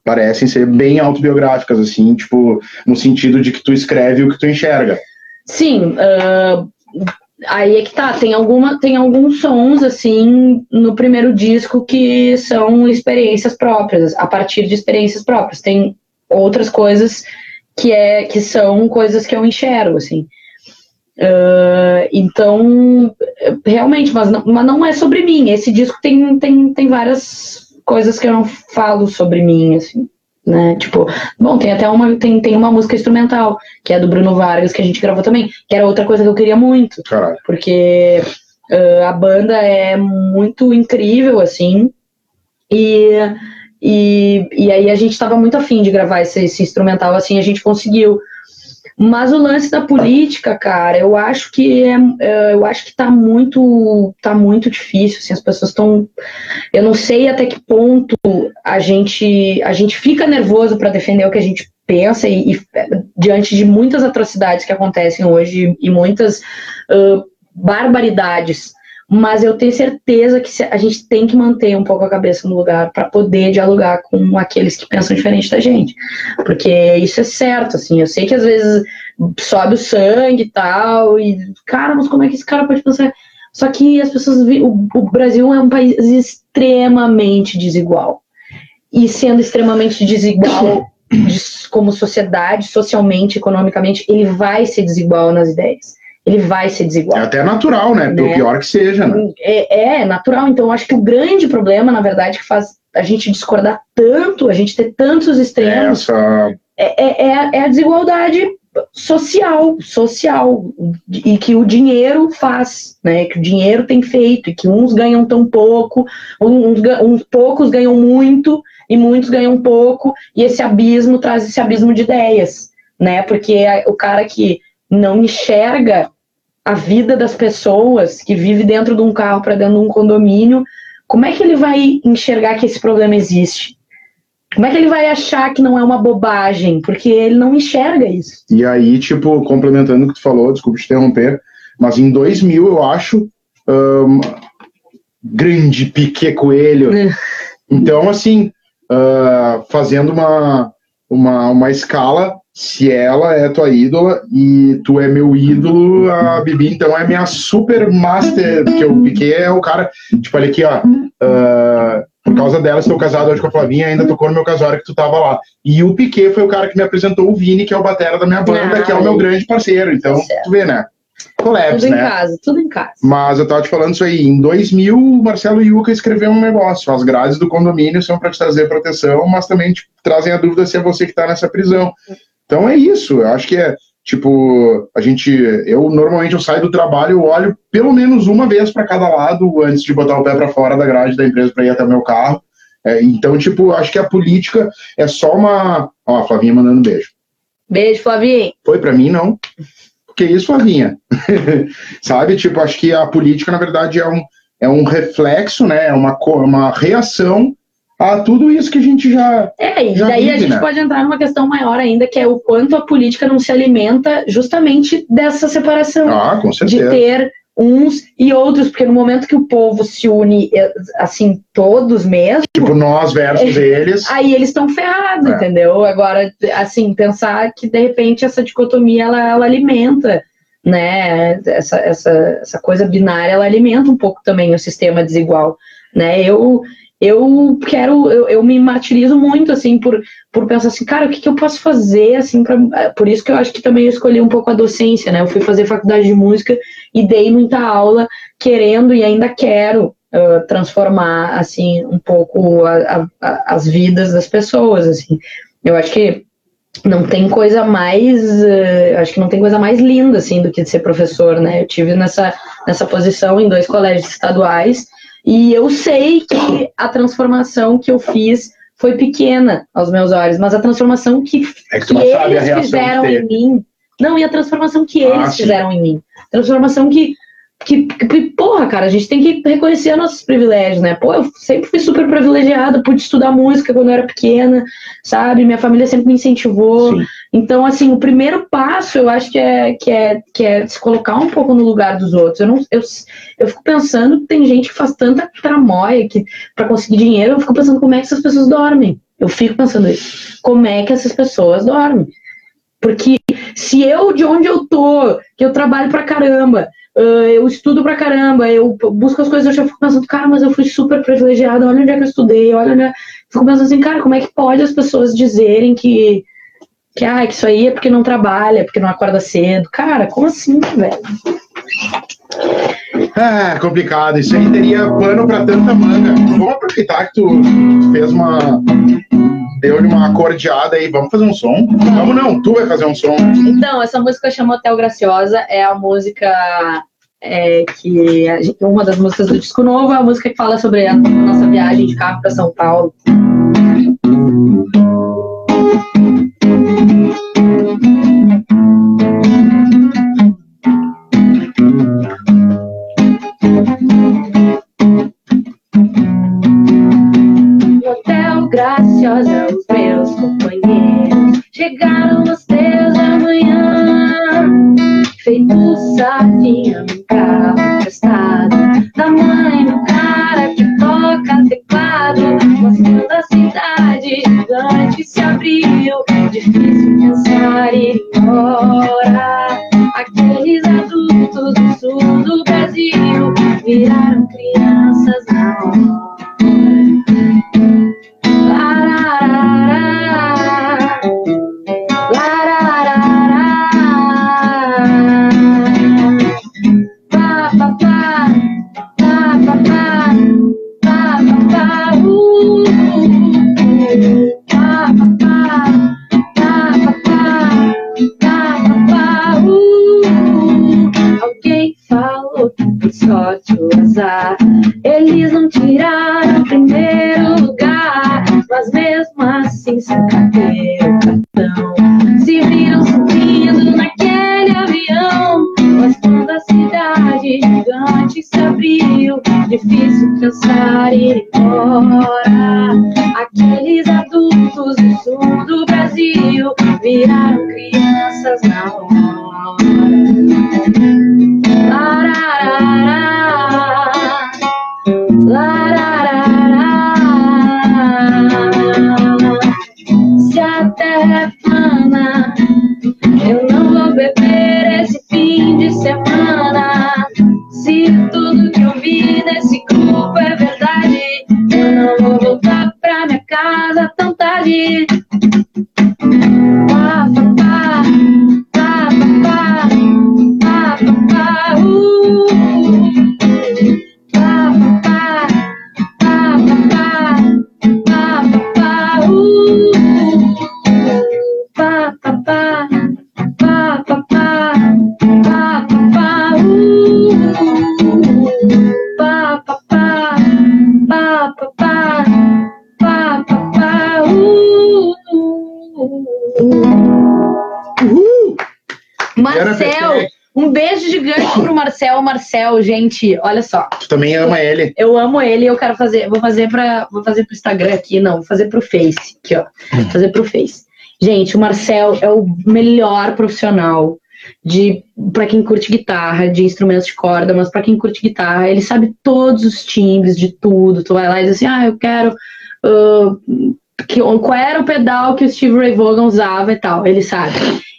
parecem ser bem autobiográficas, assim, tipo, no sentido de que tu escreve o que tu enxerga. Sim, uh, aí é que tá, tem, alguma, tem alguns sons, assim, no primeiro disco que são experiências próprias, a partir de experiências próprias. Tem outras coisas que, é, que são coisas que eu enxergo, assim. Uh, então, realmente, mas não, mas não é sobre mim. Esse disco tem, tem, tem várias coisas que eu não falo sobre mim, assim, né? Tipo, bom, tem até uma tem, tem uma música instrumental, que é do Bruno Vargas, que a gente gravou também, que era outra coisa que eu queria muito. Caralho. Porque uh, a banda é muito incrível, assim, e, e, e aí a gente estava muito afim de gravar esse, esse instrumental, assim, a gente conseguiu. Mas o lance da política, cara, eu acho que é, é, eu acho que tá muito, tá muito difícil. Assim, as pessoas estão, eu não sei até que ponto a gente, a gente fica nervoso para defender o que a gente pensa e, e, diante de muitas atrocidades que acontecem hoje e muitas uh, barbaridades mas eu tenho certeza que a gente tem que manter um pouco a cabeça no lugar para poder dialogar com aqueles que pensam diferente da gente, porque isso é certo, assim, eu sei que às vezes sobe o sangue e tal, e cara, mas como é que esse cara pode pensar? Só que as pessoas, o, o Brasil é um país extremamente desigual, e sendo extremamente desigual como sociedade, socialmente, economicamente, ele vai ser desigual nas ideias ele vai ser desigual. É até natural, né? né? pior que seja, né? É, é natural. Então, eu acho que o grande problema, na verdade, que faz a gente discordar tanto, a gente ter tantos extremos, Essa... é, é, é, é a desigualdade social, social, e que o dinheiro faz, né? Que o dinheiro tem feito, e que uns ganham tão pouco, uns, uns poucos ganham muito, e muitos ganham pouco, e esse abismo traz esse abismo de ideias, né? Porque o cara que não enxerga a vida das pessoas que vive dentro de um carro para dentro de um condomínio, como é que ele vai enxergar que esse problema existe? Como é que ele vai achar que não é uma bobagem? Porque ele não enxerga isso. E aí, tipo, complementando o que tu falou, desculpa te interromper, mas em 2000, eu acho, um, grande Piquet Coelho. É. Então, assim, uh, fazendo uma, uma, uma escala, se ela é tua ídola e tu é meu ídolo, a Bibi então é minha super master, porque o Piquet é o cara, tipo, olha aqui, ó, uh, por causa dela estou casado hoje com a Flavinha, ainda tocou no meu casório que tu tava lá. E o Piquet foi o cara que me apresentou o Vini, que é o batera da minha banda, que é o meu grande parceiro, então, tu vê, né? Collabs, tudo em né? casa, tudo em casa. Mas eu tava te falando isso aí. Em 2000, o Marcelo Yuca escreveu um negócio. As grades do condomínio são para te trazer proteção, mas também te trazem a dúvida se é você que tá nessa prisão. Então é isso, eu acho que é tipo, a gente, eu normalmente eu saio do trabalho, eu olho pelo menos uma vez para cada lado antes de botar o pé para fora da grade da empresa para ir até o meu carro. É, então, tipo, acho que a política é só uma, ó, a Flavinha mandando um beijo. Beijo, Flavinha. Foi para mim não. Que isso, Flavinha? Sabe, tipo, acho que a política na verdade é um é um reflexo, né? É uma uma reação a tudo isso que a gente já. É, e já daí vive, a gente né? pode entrar numa questão maior ainda, que é o quanto a política não se alimenta justamente dessa separação. Ah, com certeza. De ter uns e outros, porque no momento que o povo se une, é, assim, todos mesmo. Tipo, nós versus eles. Aí eles estão ferrados, é. entendeu? Agora, assim, pensar que de repente essa dicotomia ela, ela alimenta. Né, essa, essa, essa coisa binária ela alimenta um pouco também o sistema desigual. Né? Eu, eu quero, eu, eu, me martirizo muito, assim, por, por pensar assim, cara, o que, que eu posso fazer, assim, pra, é, por isso que eu acho que também eu escolhi um pouco a docência, né, eu fui fazer faculdade de música e dei muita aula, querendo e ainda quero uh, transformar, assim, um pouco a, a, as vidas das pessoas, assim, eu acho que não tem coisa mais, uh, acho que não tem coisa mais linda, assim, do que ser professor, né, eu tive nessa, nessa posição em dois colégios estaduais, e eu sei que a transformação que eu fiz foi pequena aos meus olhos, mas a transformação que, é que, que eles fizeram em mim. Não, e a transformação que eles ah, fizeram em mim. Transformação que que, que, porra, cara, a gente tem que reconhecer nossos privilégios, né? Pô, eu sempre fui super privilegiada, pude estudar música quando eu era pequena, sabe? Minha família sempre me incentivou. Sim. Então, assim, o primeiro passo eu acho que é, que é, que é se colocar um pouco no lugar dos outros. Eu, não, eu, eu fico pensando que tem gente que faz tanta tramóia que para conseguir dinheiro, eu fico pensando como é que essas pessoas dormem. Eu fico pensando isso. Como é que essas pessoas dormem? Porque se eu, de onde eu tô, que eu trabalho pra caramba, eu estudo pra caramba, eu busco as coisas, eu já fico pensando, cara, mas eu fui super privilegiada, olha onde é que eu estudei, olha onde é... Fico pensando assim, cara, como é que pode as pessoas dizerem que, que, ah, que isso aí é porque não trabalha, porque não acorda cedo? Cara, como assim, velho? É complicado, isso aí teria pano para tanta manga. Vamos aproveitar que tu fez uma deu-lhe uma acordeada aí, vamos fazer um som? Vamos não, tu vai fazer um som. Então, essa música chama Hotel Graciosa, é a música é, que gente, uma das músicas do disco novo é a música que fala sobre a nossa viagem de carro para São Paulo. Semana. Marcel. Gente, olha só. Tu também ama ele. Eu amo ele, eu quero fazer, vou fazer para, vou fazer pro Instagram aqui, não, vou fazer pro Face, aqui, ó. Vou hum. fazer pro Face. Gente, o Marcel é o melhor profissional de para quem curte guitarra, de instrumentos de corda, mas para quem curte guitarra, ele sabe todos os timbres de tudo. Tu vai lá e diz assim: "Ah, eu quero uh, que, qual era o pedal que o Steve Ray Vaughan usava e tal". Ele sabe.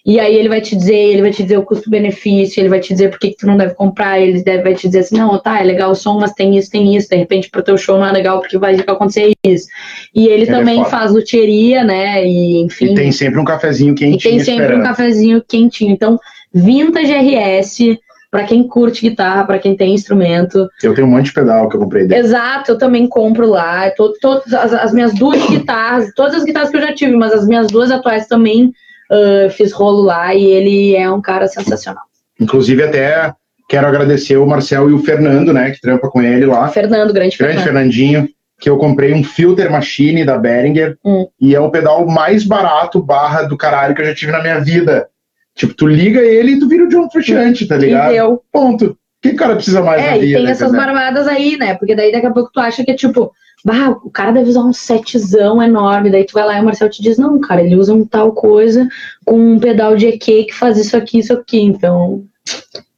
E aí ele vai te dizer, ele vai te dizer o custo-benefício, ele vai te dizer por que, que tu não deve comprar, ele deve, vai te dizer assim, não, tá, é legal o som, mas tem isso, tem isso, de repente pro teu show não é legal porque vai acontecer isso. E ele, ele é também é faz luteria, né, e enfim. E tem sempre um cafezinho quentinho E tem sempre esperando. um cafezinho quentinho. Então, Vintage RS, para quem curte guitarra, para quem tem instrumento. Eu tenho um monte de pedal que eu comprei dele. Exato, eu também compro lá. Tô, tô, as, as minhas duas guitarras, todas as guitarras que eu já tive, mas as minhas duas atuais também uh, fiz rolo lá e ele é um cara sensacional. Inclusive, até quero agradecer o Marcel e o Fernando, né, que trampa com ele lá. Fernando, grande, grande Fernando. Fernandinho, que eu comprei um Filter Machine da Behringer hum. e é o pedal mais barato barra do caralho que eu já tive na minha vida. Tipo, tu liga ele e tu vira o John Frusciante, tá ligado? E deu. Ponto. que o cara precisa mais É, e tem essas entendeu? barbadas aí, né? Porque daí daqui a pouco tu acha que é tipo, bah, o cara deve usar um setzão enorme. Daí tu vai lá e o Marcel te diz, não, cara, ele usa um tal coisa com um pedal de EQ que faz isso aqui, isso aqui. Então,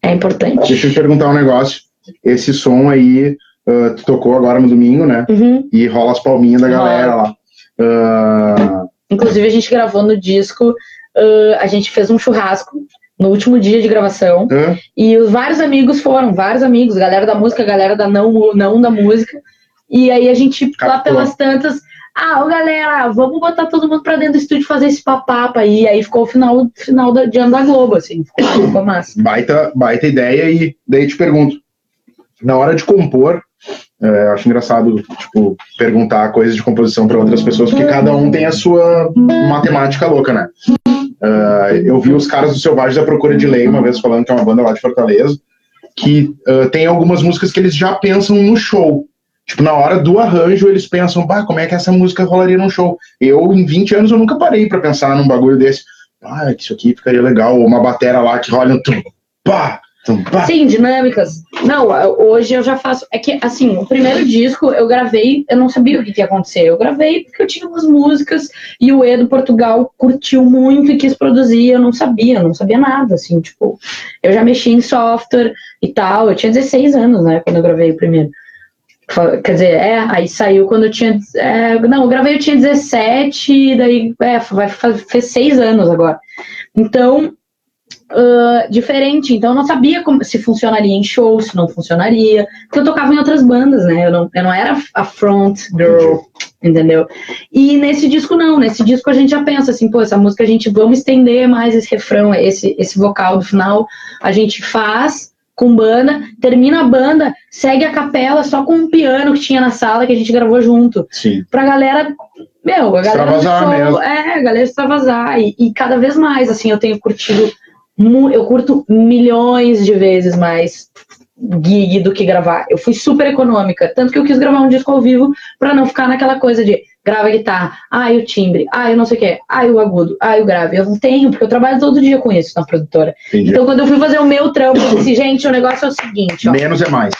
é importante. Deixa eu te perguntar um negócio. Esse som aí, ah, tu tocou agora no domingo, né? Uhum. E rola as palminhas da galera lá. Ah, Inclusive, a gente gravou no disco, ah, a gente fez um churrasco no último dia de gravação. hã? E os vários amigos foram, vários amigos, galera da música, galera da não, não da música. E aí a gente, lá pelas tantas, ah, ô galera, vamos botar todo mundo pra dentro do estúdio e fazer esse papapa aí. Aí ficou o final, final da, de ano da Globo, assim, ficou, ficou massa. baita, baita ideia e daí te pergunto, na hora de compor, é, acho engraçado, tipo, perguntar coisas de composição para outras pessoas, porque cada um tem a sua matemática louca, né? Ah, eu vi os caras do Selvagens à Procura de Lei, uma vez falando que é uma banda lá de Fortaleza, que ah, tem algumas músicas que eles já pensam no show. Tipo, na hora do arranjo, eles pensam, bah, como é que essa música rolaria num show? Eu, em 20 anos, eu nunca parei para pensar num bagulho desse. Ah, isso aqui ficaria legal. Ou uma batera lá que rola tum, pá, pá. Sim, dinâmicas. Não, hoje eu já faço. É que, assim, o primeiro disco eu gravei, eu não sabia o que, que ia acontecer. Eu gravei porque eu tinha umas músicas e o Edo Portugal curtiu muito e quis produzir. Eu não sabia, eu não sabia nada, assim, tipo. Eu já mexi em software e tal. Eu tinha 16 anos, né, quando eu gravei o primeiro. Quer dizer, é, aí saiu quando eu tinha. é, não, eu gravei eu tinha 17, daí é, vai fazer fez seis anos agora. Então, ah, diferente. Então eu não sabia como, se funcionaria em show, se não funcionaria. Porque eu tocava em outras bandas, né? Eu não, eu não era a front girl, entendeu? E nesse disco não, nesse disco a gente já pensa assim, pô, essa música a gente vamos estender mais esse refrão, esse, esse vocal do final, a gente faz com banda, termina a banda, segue a capela só com um piano que tinha na sala que a gente gravou junto Sim. pra galera, meu, a galera Extravasar show, mesmo. é, a galera extravasar e, e cada vez mais, assim, eu tenho curtido, eu curto milhões de vezes mais gig do que gravar. Eu fui super econômica, tanto que eu quis gravar um disco ao vivo pra não ficar naquela coisa de grava a guitarra, ai o timbre, ai o não sei o que, ai o agudo, ai o grave. Eu não tenho, porque eu trabalho todo dia com isso na produtora. Entendi. Então quando eu fui fazer o meu trampo, eu disse, gente, o negócio é o seguinte, ó, Menos é mais.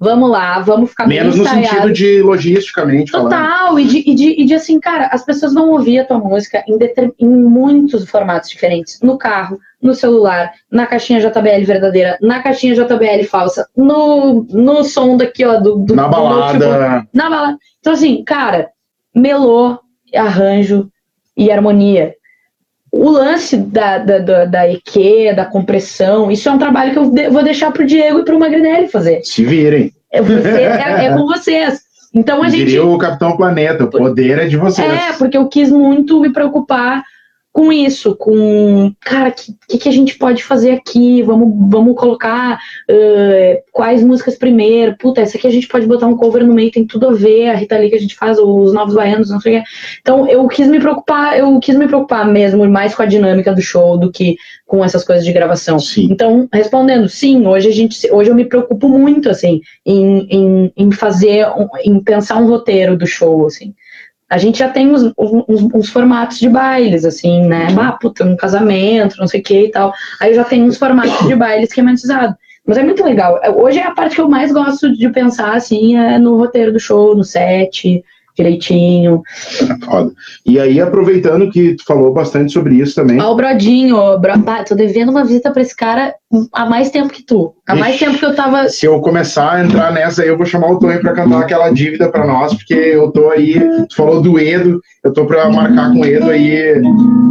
Vamos lá, vamos ficar Menos no sentido de logisticamente falando. Total, e de, e, de, e de assim, cara, as pessoas vão ouvir a tua música em, em muitos formatos diferentes. No carro, no celular, na caixinha JBL verdadeira, na caixinha JBL falsa, no, no som daqui, ó, do, do Na do notebook, balada. na balada. Então, assim, cara, melô, arranjo e harmonia. O lance da, da, da, da EQ, da compressão, isso é um trabalho que eu de- vou deixar pro Diego e pro Magrinelli fazer. Se virem. É, você- é- é com vocês. Então a gente. Diria o Capitão Planeta, o poder é de vocês. É, porque eu quis muito me preocupar com isso, com, cara, o que, que, que a gente pode fazer aqui? Vamos, vamos colocar eh, quais músicas primeiro? Puta, essa aqui a gente pode botar um cover no meio, tem tudo a ver, a Rita Lee que a gente faz, os Novos Baianos, não sei o que. Então eu quis me preocupar, eu quis me preocupar mesmo mais com a dinâmica do show do que com essas coisas de gravação. Sim. Então, respondendo, sim, hoje a gente, hoje eu me preocupo muito, assim, em, em, em fazer, em pensar um roteiro do show, assim. A gente já tem uns, uns, uns formatos de bailes, assim, né? Ah, puta, um casamento, não sei o que e tal. Aí eu já tenho uns formatos de baile esquematizado. Mas é muito legal. Hoje é a parte que eu mais gosto de pensar, assim, é no roteiro do show, no set, direitinho. Foda. E aí, aproveitando que tu falou bastante sobre isso também. Ó, o Brodinho, ó, Bro... bah, tô devendo uma visita pra esse cara há mais tempo que tu. Há mais Ixi. tempo que eu tava. Se eu começar a entrar nessa aí, eu vou chamar o Tonho pra cantar aquela dívida pra nós, porque eu tô aí, tu falou do Edo, eu tô pra marcar com o Edo aí.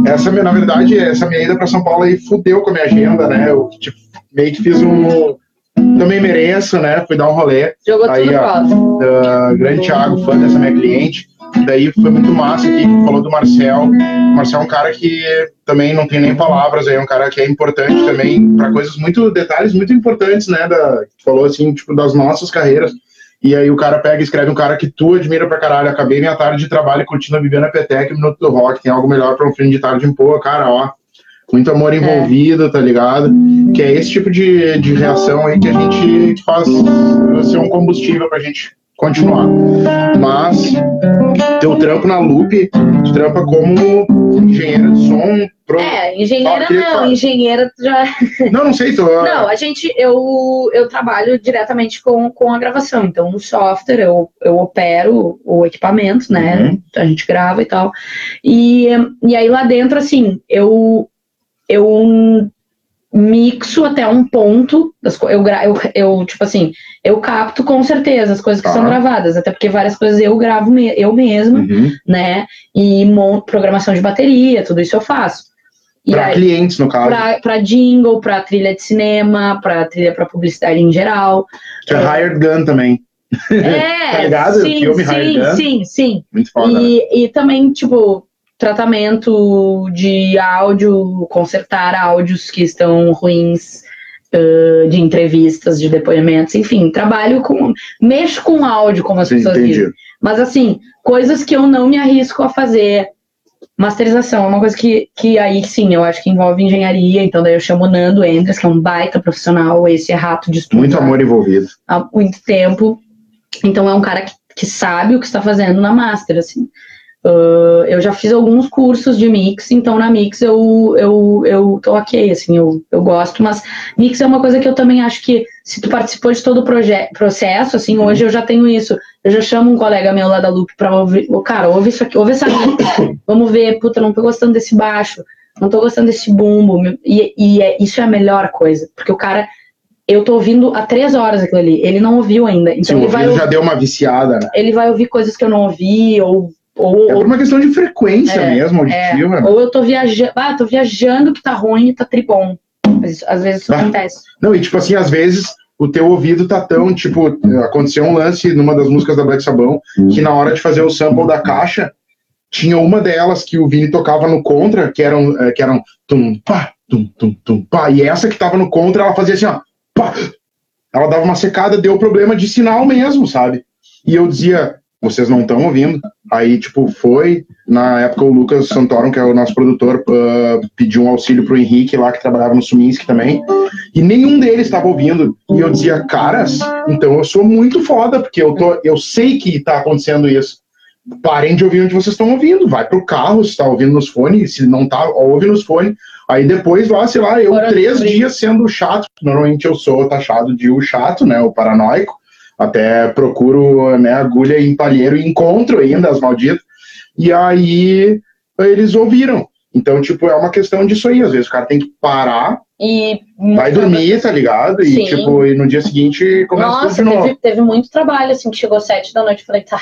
Essa, minha- na verdade, essa minha ida pra São Paulo aí fudeu com a minha agenda, né? Eu tipo, meio que fiz um. Também mereço, né? Fui dar um rolê. Jogou Aí, tudo ó. Ah, grande Thiago, fã dessa minha cliente. Daí foi muito massa aqui, falou do Marcel. O Marcel é um cara que também não tem nem palavras, aí, é um cara que é importante também para coisas muito, detalhes muito importantes, né? Da, falou assim, tipo, das nossas carreiras. E aí o cara pega e escreve um cara que tu admira pra caralho. Acabei minha tarde de trabalho curtindo a Viviana Petec, Minuto do Rock. Tem algo melhor pra um fim de tarde em pô, cara, ó. Muito amor envolvido, tá ligado? Que é esse tipo de, de reação aí que a gente faz ser um combustível pra gente continuar. Mas teu trampo na Loop, tu trampa como engenheira de som. Pro... É, engenheira não, engenheira já. Não, não sei, tô. Não, a gente, eu, eu trabalho diretamente com, com a gravação. Então, no software eu, eu opero o equipamento, né? Uhum. A gente grava e tal. E, e aí lá dentro, assim, eu, eu mixo até um ponto, das, eu, eu, eu, tipo assim, eu capto com certeza as coisas que são gravadas, até porque várias coisas eu gravo me, eu mesma, uhum. né, e monto programação de bateria, tudo isso eu faço. Para clientes, no caso. Para jingle, para trilha de cinema, para trilha para publicidade em geral. Que é, é Hired Gun também. É, tá ligado? sim, Filme sim, Hired Gun. sim, sim. Muito foda. E, né? e também, tipo, tratamento de áudio, consertar áudios que estão ruins, uh, de entrevistas, de depoimentos, enfim, trabalho com. mexo com áudio, como as Sim, pessoas entendi. dizem. Mas assim, coisas que eu não me arrisco a fazer. Masterização é uma coisa que, que aí sim, eu acho que envolve engenharia, então daí eu chamo o Nando Endres, que é um baita profissional, esse é rato de estudo. Muito amor envolvido. Há muito tempo. Então é um cara que, que sabe o que está fazendo na master, assim. Uh, eu já fiz alguns cursos de mix, então na mix eu, eu, eu tô ok, assim, eu, eu gosto, mas mix é uma coisa que eu também acho que se tu participou de todo o processo, assim, uhum. hoje eu já tenho isso, eu já chamo um colega meu lá da Loop pra ouvir, oh, cara, ouve isso aqui, ouve essa vamos ver, puta, não tô gostando desse baixo, não tô gostando desse bumbo, e, e é, isso é a melhor coisa, porque o cara eu tô ouvindo há três horas aquilo ali. Ele não ouviu ainda. Então ele vai ouvir, já deu uma viciada, né? Ele vai ouvir coisas que eu não ouvi, ou ou, é por uma questão de frequência é, mesmo, auditiva. É. Ou eu tô viajando, ah, tô viajando que tá ruim e tá tribom. Às, às vezes isso ah. acontece. Não, e tipo assim, às vezes o teu ouvido tá tão, tipo, aconteceu um lance numa das músicas da Black Sabão, que na hora de fazer o sample da caixa, tinha uma delas que o Vini tocava no contra, que eram, eh, que eram tum, pá, tum, tum, tum, pá, e essa que tava no contra, ela fazia assim, ó, pá, ela dava uma secada, deu problema de sinal mesmo, sabe? E eu dizia, vocês não estão ouvindo. Aí, tipo, foi, na época o Lucas Santorum, que é o nosso produtor, uh, pediu um auxílio pro Henrique lá, que trabalhava no Suminski também, e nenhum deles estava ouvindo. E eu dizia, caras, então eu sou muito foda, porque eu, tô, eu sei que está acontecendo isso. Parem de ouvir onde vocês estão ouvindo, vai pro carro, se está ouvindo nos fones, se não tá, ouve nos fones. Aí depois lá, sei lá, eu três dias sendo chato, normalmente eu sou taxado de o chato, né, o paranoico, até procuro né, agulha em palheiro e encontro ainda as malditas. E aí eles ouviram. Então, tipo, é uma questão disso aí. Às vezes o cara tem que parar, e vai dormir, tá ligado? E, tipo, e no dia seguinte começa Nossa, tudo de novo. Teve, teve muito trabalho, assim, que chegou sete da noite. Falei, tá,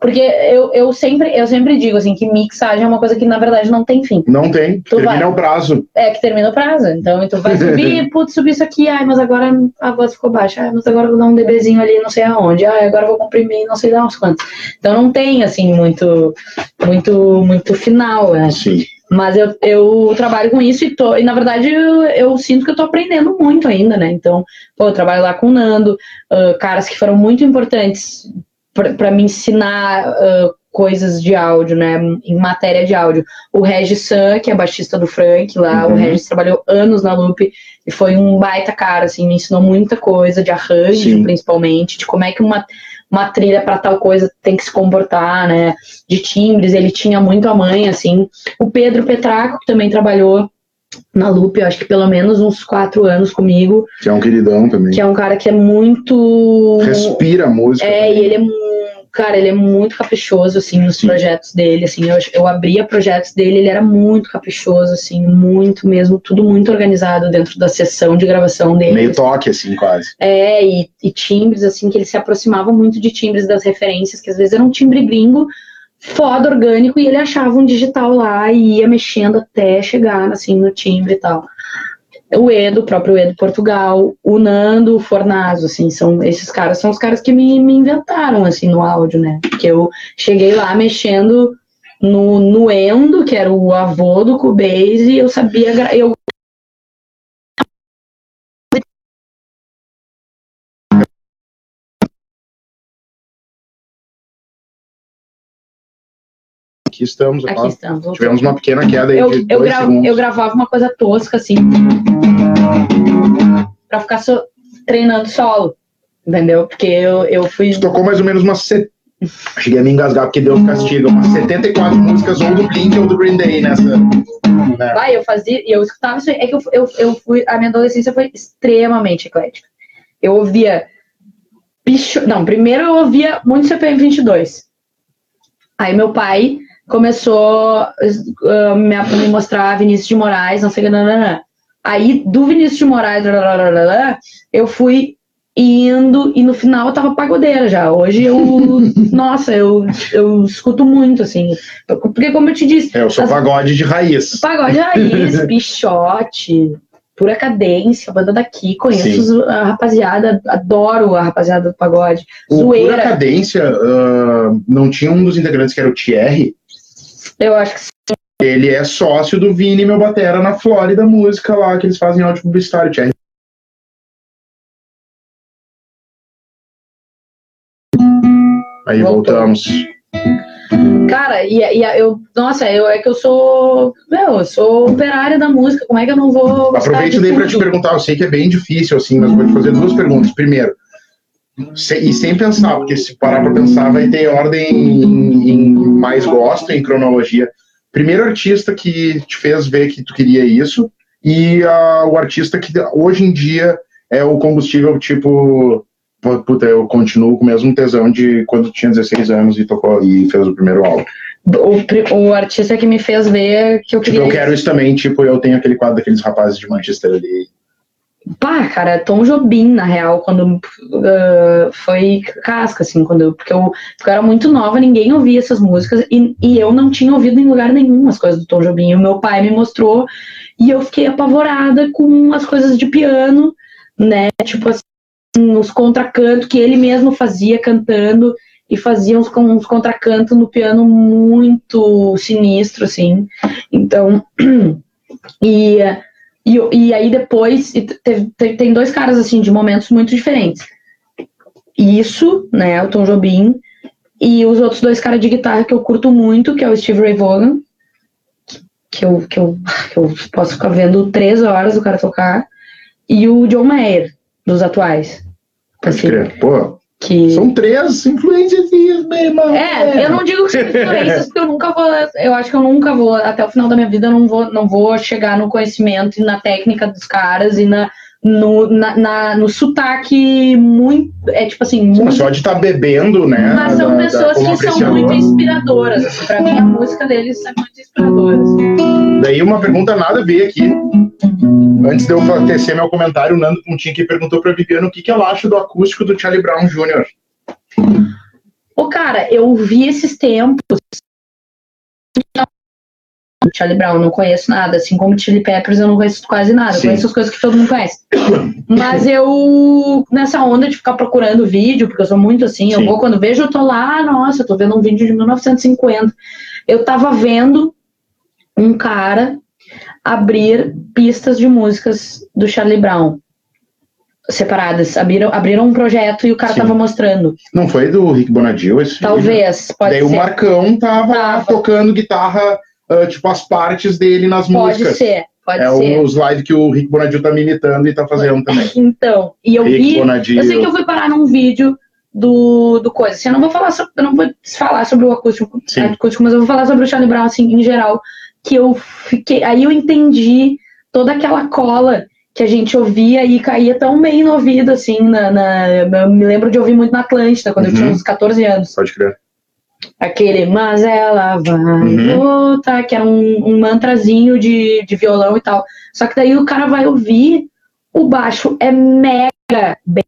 porque eu, eu, sempre, eu sempre digo assim que mixagem é uma coisa que na verdade não tem fim. Não tem, tu termina vai, o prazo. É, que termina o prazo. Então tu vai subir, putz, subir isso aqui, ai, mas agora a voz ficou baixa, ai, mas agora vou dar um DBzinho ali não sei aonde, ai, agora vou comprimir não sei dar uns quantos. Então não tem assim muito, muito, muito final, né? Sim. Mas eu, eu trabalho com isso e, tô, e na verdade, eu, eu sinto que eu tô aprendendo muito ainda, né? Então, pô, eu trabalho lá com o Nando, uh, caras que foram muito importantes para me ensinar uh, coisas de áudio, né, em matéria de áudio. O Regis San, que é baixista do Frank lá, uhum. o Regis trabalhou anos na Loop e foi um baita cara, assim, me ensinou muita coisa de arranjo, Sim. principalmente, de como é que uma, uma trilha para tal coisa tem que se comportar, né, de timbres, ele tinha muito a mãe, assim. O Pedro Petraco, que também trabalhou na Loop, eu acho que pelo menos uns quatro anos comigo. Que é um queridão também. Que é um cara que é muito. Respira a música. É, também. e ele é cara, ele é muito caprichoso, assim, nos Sim. projetos dele, assim, eu, eu abria projetos dele, ele era muito caprichoso, assim, muito mesmo, tudo muito organizado dentro da sessão de gravação dele. Meio toque, assim, quase. É, e, e timbres, assim, que ele se aproximava muito de timbres das referências, que às vezes era um timbre gringo, foda, orgânico, e ele achava um digital lá e ia mexendo até chegar, assim, no timbre e tal o Edo, o próprio Edo Portugal, o Nando, o Fornazo, assim, são esses caras são os caras que me, me inventaram assim no áudio, né? Que eu cheguei lá mexendo no, no Endo, que era o avô do Cubase, e eu sabia eu aqui estamos. Aqui estamos. Tivemos uma pequena queda aí eu, de eu, gra eu gravava uma coisa tosca, assim, pra ficar so treinando solo. Entendeu? Porque eu, eu fui. Tu tocou mais ou menos umas. Set... Cheguei a me engasgar, porque Deus castiga. Umas 74 músicas ou do Blink ou do Green Day nessa. Né? Vai, eu fazia. Eu escutava isso. É que eu, eu, eu fui. A minha adolescência foi extremamente eclética. Eu ouvia. Bicho, não, primeiro eu ouvia muito CPM 22. Aí meu pai começou uh, me, me mostrar Vinícius de Moraes, não sei o que, Aí, do Vinícius de Moraes, eu fui indo e no final eu tava pagodeira já. Hoje eu, nossa, eu, eu escuto muito, assim. Porque, como eu te disse. É, eu sou as... pagode de raiz. Pagode de raiz, pichote, pura cadência, banda daqui, conheço a rapaziada, adoro a rapaziada do pagode. O Zoeira. Pura cadência, uh, não tinha um dos integrantes que era o Thierry? Eu acho que sim. Ele é sócio do Vini, meu batera, na Flórida Música lá, que eles fazem áudio publicitário. Thierry. Aí Voltou. voltamos. Cara, e, e, eu, nossa, eu é que eu sou, meu, eu sou operária da música, como é que eu não vou. Aproveito daí para te perguntar, eu sei que é bem difícil, assim, mas vou te fazer duas perguntas. Primeiro, e sem pensar, porque se parar para pensar, vai ter ordem em, em mais gosto, em cronologia primeiro artista que te fez ver que tu queria isso e uh, o artista que hoje em dia é o combustível tipo puta, eu continuo com o mesmo tesão de quando tinha 16 anos e tocou e fez o primeiro álbum. O, o artista que me fez ver que eu tipo, queria. eu quero isso também, tipo, eu tenho aquele quadro daqueles rapazes de Manchester ali Pá, cara, Tom Jobim, na real, quando uh, foi casca, assim, quando eu, porque, eu, eu era muito nova, ninguém ouvia essas músicas e, e eu não tinha ouvido em lugar nenhum as coisas do Tom Jobim. E o meu pai me mostrou e eu fiquei apavorada com as coisas de piano, né? Tipo assim, os contracantos que ele mesmo fazia cantando e fazia uns, uns contracantos no piano muito sinistro, assim. Então, e e, e aí depois teve, tem dois caras assim de momentos muito diferentes. Isso, né, o Tom Jobim, e os outros dois caras de guitarra que eu curto muito, que é o Steve Ray Vaughan, que eu, que eu, que eu posso ficar vendo três horas o cara tocar, e o John Mayer, dos atuais. Assim, Pô, que... São três influências mesmo. É, eu não digo que são influências, porque eu nunca vou. Eu acho que eu nunca vou, até o final da minha vida, eu não vou, não vou chegar no conhecimento e na técnica dos caras e na, no, na, na, no sotaque muito. É tipo assim. Muito, só de estar tá bebendo, né? Mas são da, pessoas da, que são muito inspiradoras. Assim, pra mim, a música deles é muito inspiradora. Assim. Daí, uma pergunta nada a ver aqui. Antes de eu tecer meu comentário, o Nando Pontinho que perguntou pra Viviana o que, que ela acha do acústico do Charlie Brown Jr. Ô, cara, eu vi esses tempos Charlie Brown, não conheço nada, assim como Chili Peppers eu não conheço quase nada, Sim. conheço as coisas que todo mundo conhece. Mas eu, nessa onda de ficar procurando vídeo, porque eu sou muito assim, Sim. eu vou quando vejo, eu tô lá, nossa, eu tô vendo um vídeo de 1950. Eu tava vendo um cara abrir pistas de músicas do Charlie Brown separadas. Abriram, abriram um projeto e o cara Sim. tava mostrando. Não foi do Rick Bonadil esse Talvez, vídeo? pode Daí ser. o Marcão tava, tava. tocando guitarra uh, tipo, as partes dele nas pode músicas. Pode ser. Pode é ser. o slide que o Rick Bonadil tá me imitando e tá fazendo também. Então, e eu Rick vi. Bonadil. Eu sei que eu fui parar num vídeo do, do coisa. Assim, eu não vou falar sobre, eu não vou falar sobre o acústico, acústico, mas eu vou falar sobre o Charlie Brown, assim, em geral. Que eu fiquei. Aí eu entendi toda aquela cola que a gente ouvia e caía tão bem no ouvido, assim, na, na eu me lembro de ouvir muito na Atlântida, quando uhum. eu tinha uhum. uns 14 anos. Pode crer. Aquele, mas ela vai uhum. voltar, que era um, um mantrazinho de, de violão e tal. Só que daí o cara vai ouvir, o baixo é mega bem.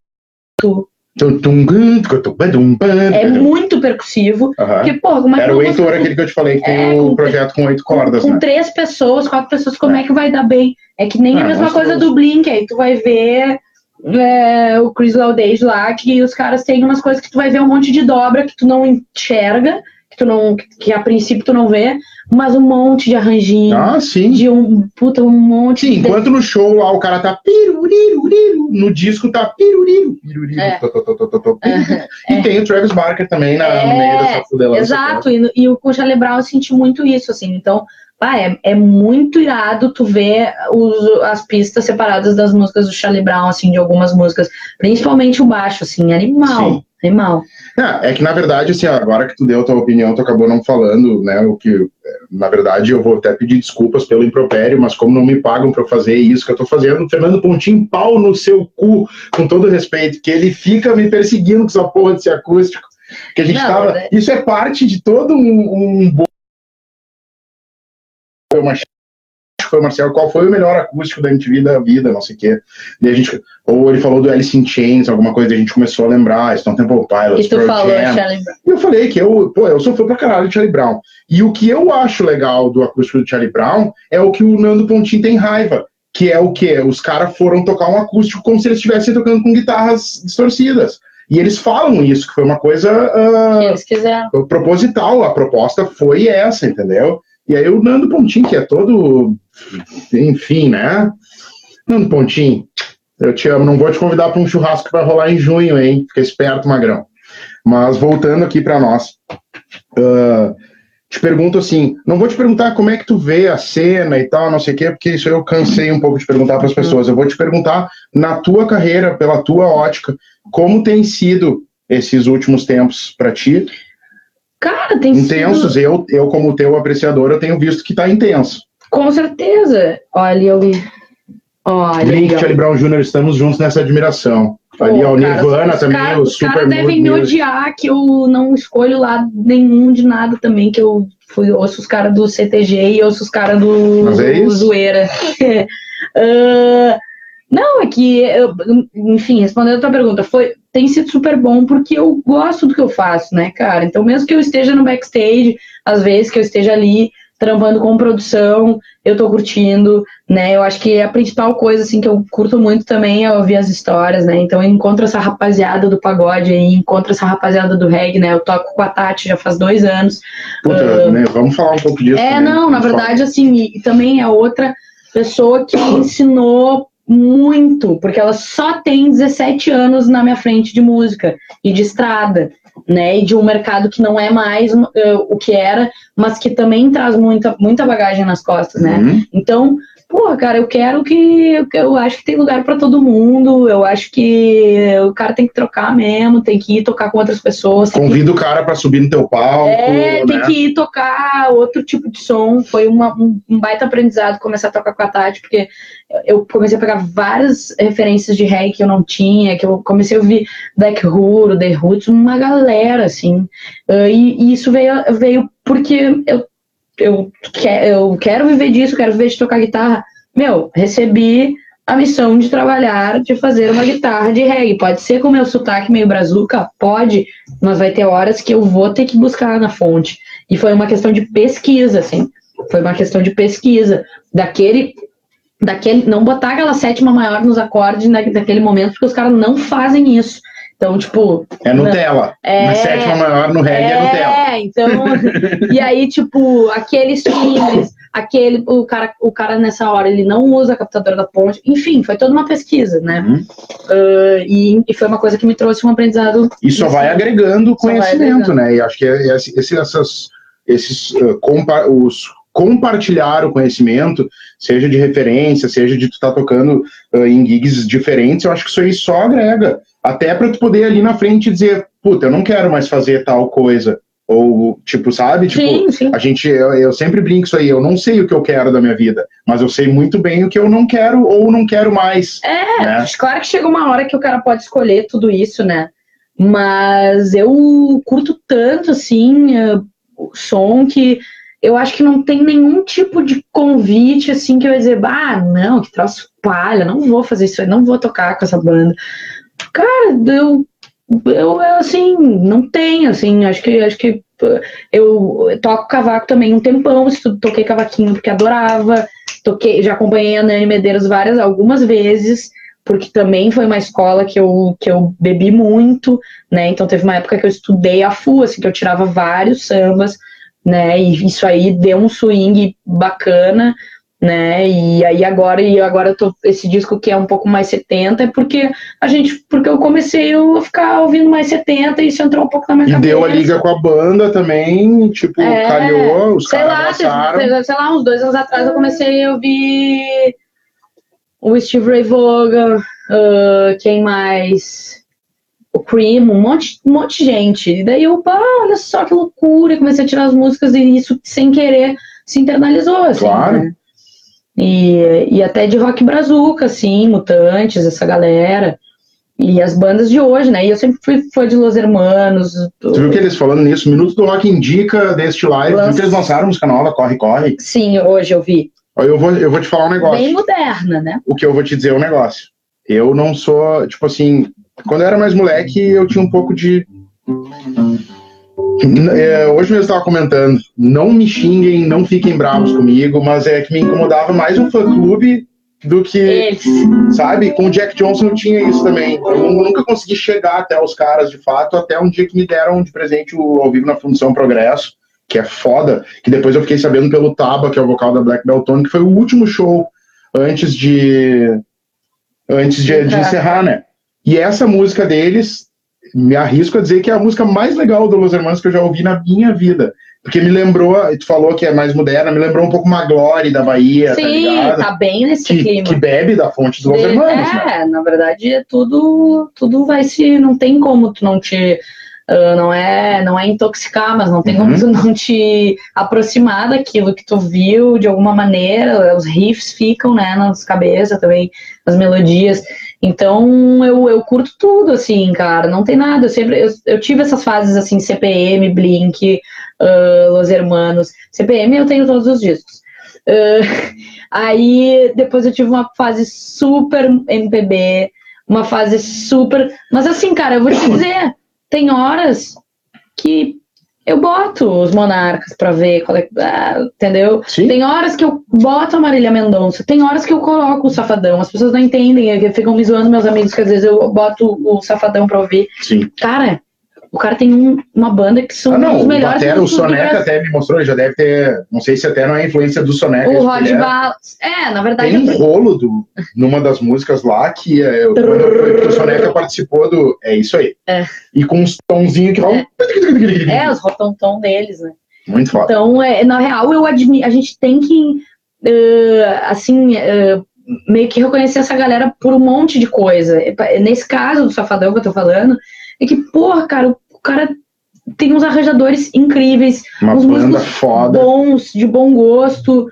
É muito percussivo. Uhum. Porque, pô, como é Era o Heitor, aquele que eu te falei, que tem é, o projeto com oito cordas. Com, né? três pessoas, quatro pessoas, como é, é que vai dar bem? É que nem a mesma coisa do Blink, aí tu vai ver é, o Chris Laudage lá, que os caras têm umas coisas que tu vai ver um monte de dobra que tu não enxerga, que tu não, que a princípio tu não vê, mas um monte de arranjinho. Ah, sim. De um puta, um monte sim, de... enquanto no show lá o cara tá piruriru, no disco tá piruriru, piruriru, é. to, to, to, é. E tem o Travis Barker também na, é, no meio dessa fudelada. Exato, e, e o Charlie Brown eu senti muito isso, assim, então ah, é, é muito irado tu ver os, as pistas separadas das músicas do Charlie Brown, assim, de algumas músicas, principalmente o baixo, assim, animal. Sim. Animal. É, é que na verdade, assim, agora que tu deu a tua opinião, tu acabou não falando, né? O que, na verdade, eu vou até pedir desculpas pelo impropério, mas como não me pagam para fazer isso que eu tô fazendo, Fernando Pontinho, pau no seu cu, com todo respeito, que ele fica me perseguindo com essa porra desse acústico. Que a gente não, tava. Né? Isso é parte de todo um, um uma foi, Marcelo, qual foi o melhor acústico da MTV da vida, não sei o quê. E a gente, ou ele falou do Alice in Chains, alguma coisa, a gente começou a lembrar, Stone Temple Pilots, E tu falou Charlie Brown. E eu falei que eu, pô, eu sou fã pra caralho de Charlie Brown. E o que eu acho legal do acústico do Charlie Brown é o que o Nando Pontin tem raiva, que é o que? Os caras foram tocar um acústico como se eles estivessem tocando com guitarras distorcidas. E eles falam isso, que foi uma coisa uh, proposital, a proposta foi essa, entendeu? E aí o Nando Pontinho, que é todo, enfim, né? Nando Pontinho, eu te amo, não vou te convidar para um churrasco que vai rolar em junho, hein? Fica esperto, magrão. Mas voltando aqui para nós, uh, te pergunto assim, não vou te perguntar como é que tu vê a cena e tal, não sei o quê, porque isso eu cansei um pouco de perguntar para as pessoas. Eu vou te perguntar, na tua carreira, pela tua ótica, como tem sido esses últimos tempos para ti Cara, tem Intensos, sido... eu, eu como teu apreciador, eu tenho visto que tá intenso. Com certeza. Olha, eu... Olha, Blink, Charlie Brown Jr., estamos juntos nessa admiração. Pô, Ali, ó, o Nirvana cara, também, cara, o Super Os caras devem me odiar que eu não escolho lado nenhum de nada também, que eu fui, ouço os caras do CTG e ouço os caras do, é do Zoeira. uh, Não, é que, eu, enfim, respondendo a tua pergunta, foi, tem sido super bom porque eu gosto do que eu faço, né, cara? Então, mesmo que eu esteja no backstage, às vezes que eu esteja ali trampando com produção, eu tô curtindo, né? Eu acho que a principal coisa, assim, que eu curto muito também é ouvir as histórias, né? Então, eu encontro essa rapaziada do pagode aí, encontro essa rapaziada do reggae, né? Eu toco com a Tati já faz dois anos. Puta, uh, né? Vamos falar um pouco disso. É, também. não, na verdade, assim, e também é outra pessoa que ensinou muito, porque ela só tem 17 anos na minha frente de música e de estrada, né? E de um mercado que não é mais uh, o que era, mas que também traz muita, muita bagagem nas costas, né? Uhum. Então, Pô, cara, eu quero que. Eu acho que tem lugar para todo mundo. Eu acho que o cara tem que trocar mesmo, tem que ir tocar com outras pessoas. Convida que... o cara para subir no teu palco. É, né? tem que ir tocar outro tipo de som. Foi uma, um, um, baita aprendizado começar a tocar com a Tati, porque eu comecei a pegar várias referências de reggae que eu não tinha, que eu comecei a ouvir Black Huro, The Roots, uma galera, assim. Uh, e, e isso veio, veio porque eu eu, quer, eu quero viver disso, quero viver de tocar guitarra. Meu, recebi a missão de trabalhar, de fazer uma guitarra de reggae. Pode ser com o meu sotaque meio brazuca? Pode, mas vai ter horas que eu vou ter que buscar na fonte. E foi uma questão de pesquisa, assim. Foi uma questão de pesquisa. Daquele. daquele não botar aquela sétima maior nos acordes naquele momento, porque os caras não fazem isso. Então, tipo. É Nutella. É, Na sétima maior no reggae é, é Nutella. É, então. e aí, tipo, aqueles times, aquele. O cara, o cara nessa hora, ele não usa a captadora da ponte. Enfim, foi toda uma pesquisa, né? Uhum. Uh, e, e, foi uma coisa que me trouxe um aprendizado. E só vai agregando conhecimento, agregando. né? E acho que é, é, esse, essas, esses. Uh, compa os compartilhar o conhecimento, seja de referência, seja de tu estar tá tocando uh, em gigs diferentes, eu acho que isso aí só agrega. Até para tu poder ali na frente dizer, puta, eu não quero mais fazer tal coisa. Ou, tipo, sabe? Tipo, sim, sim. a gente, eu, eu, sempre brinco isso aí, eu não sei o que eu quero da minha vida, mas eu sei muito bem o que eu não quero ou não quero mais. É, né? claro que chega uma hora que o cara pode escolher tudo isso, né? Mas eu curto tanto, assim, uh, o som que eu acho que não tem nenhum tipo de convite, assim, que eu ia dizer, ah, não, que troço palha, não vou fazer isso aí, não vou tocar com essa banda. Cara, eu, eu assim, não tenho, assim, acho que acho que eu toco cavaco também um tempão, toquei cavaquinho porque adorava, toquei, já acompanhei a Nani Medeiros várias, algumas vezes, porque também foi uma escola que eu, que eu bebi muito, né? Então teve uma época que eu estudei a full, assim, que eu tirava vários sambas, né? E isso aí deu um swing bacana. Né? E aí agora e agora eu tô, esse disco que é um pouco mais 70 é porque a gente porque eu comecei a ficar ouvindo mais 70 e isso entrou um pouco na minha e cabeça. Deu a liga com a banda também, tipo, é, calhou, os sei lá, sei, sei lá, uns dois anos atrás eu comecei a ouvir o Steve Ray Vaughan, uh, quem mais? O Cream, um monte, um monte de gente. E daí eu, pá, olha só que loucura, comecei a tirar as músicas e isso sem querer se internalizou, assim. Claro. Né? E, e até de rock brazuca, assim, Mutantes, essa galera. E as bandas de hoje, né? E eu sempre fui fã de Los Hermanos. Do... Você viu que eles falando nisso? Minuto do Rock indica deste live. Lança... Viu que eles lançaram música nova, Corre, Corre? Sim, hoje eu vi. Eu vou, eu vou te falar um negócio. Bem moderna, né? O que eu vou te dizer é um negócio. Eu não sou, tipo assim, quando eu era mais moleque, eu tinha um pouco de é, hoje mesmo estava comentando, não me xinguem, não fiquem bravos comigo, mas é que me incomodava mais um fã-clube do que, Eles. sabe? Com o Jack Johnson eu tinha isso também. Eu nunca consegui chegar até os caras de fato, até um dia que me deram de presente o ao vivo na Função Progresso, que é foda, que depois eu fiquei sabendo pelo Taba, que é o vocal da Black Beltone, que foi o último show antes de antes de, de encerrar, né? E essa música deles me arrisco a dizer que é a música mais legal do Los Hermanos que eu já ouvi na minha vida. Porque me lembrou, tu falou que é mais moderna, me lembrou um pouco uma Glória da Bahia, Sim, tá ligado? tá bem nesse que, clima. Que bebe da fonte dos Los Hermanos, é, né? na verdade, é tudo, tudo vai se. Não tem como tu não te. ah, não, é, não é intoxicar, mas não tem como Uhum. tu não te aproximar daquilo que tu viu de alguma maneira. Os riffs ficam né, nas cabeças também, as melodias. Então eu, eu curto tudo, assim, cara. Não tem nada. Eu sempre eu, eu tive essas fases assim, CPM, Blink, ah, Los Hermanos. CPM eu tenho todos os discos. Ah, aí depois eu tive uma fase super MPB, uma fase super. Mas assim, cara, eu vou te dizer, tem horas que eu boto os monarcas pra ver qual é. ah, entendeu? Sim. Tem horas que eu boto a Marília Mendonça, tem horas que eu coloco o Safadão. As pessoas não entendem, ficam me zoando, meus amigos, que às vezes eu boto o Safadão pra ouvir. Sim. Cara, o cara tem um- uma banda que são Ah, não, os o, melhores Batera, o Soneca até me mostrou, ele já deve ter, não sei se até não é influência do Soneca. O Rod é. Balas. É, na verdade. Tem um eu- rolo do, numa das músicas lá que é, que o Soneca participou do. É isso aí. É. E com uns tonzinhos que vão. É, os rotom deles, né? Muito foda. Então, é, na real, eu admiro. A gente tem que, eh, assim, eh, meio que reconhecer essa galera por um monte de coisa. Nesse caso do Safadão que eu tô falando, é que, porra, cara, o o cara tem uns arranjadores incríveis, Uma uns banda músicos foda. bons, de bom gosto.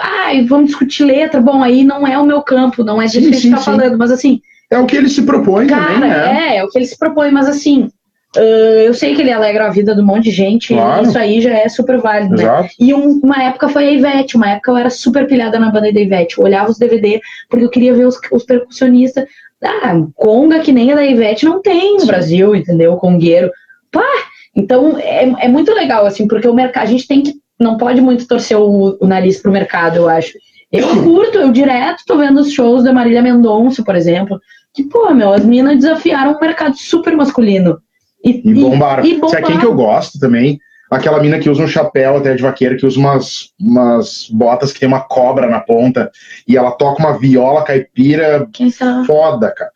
Ai, vamos discutir letra. Bom, aí não é o meu campo, não é disso que a gente tá sim. falando, mas assim, É o que ele se propõe Cara, também, né? é, é o que ele se propõe, mas assim, ah, eu sei que ele alegra a vida de um monte de gente, Claro. e isso aí já é super válido, né? Exato. E um- uma época foi a Ivete, uma época eu era super pilhada na banda da Ivete, eu olhava os DVD, porque eu queria ver os, os percussionistas. Ah, conga que nem a da Ivete não tem no. Brasil, entendeu? Congueiro. Pá! Então é, é muito legal, assim, porque o mercado, a gente tem que, não pode muito torcer o, o nariz pro mercado, eu acho. Eu curto, eu direto tô vendo os shows da Marília Mendonça, por exemplo, que, pô, meu, as minas desafiaram um mercado super masculino. E bombaram. E, e Sabe quem que eu gosto também? Aquela mina que usa um chapéu até de vaqueira, que usa umas, umas botas que tem uma cobra na ponta, e ela toca uma viola caipira Quem foda, cara.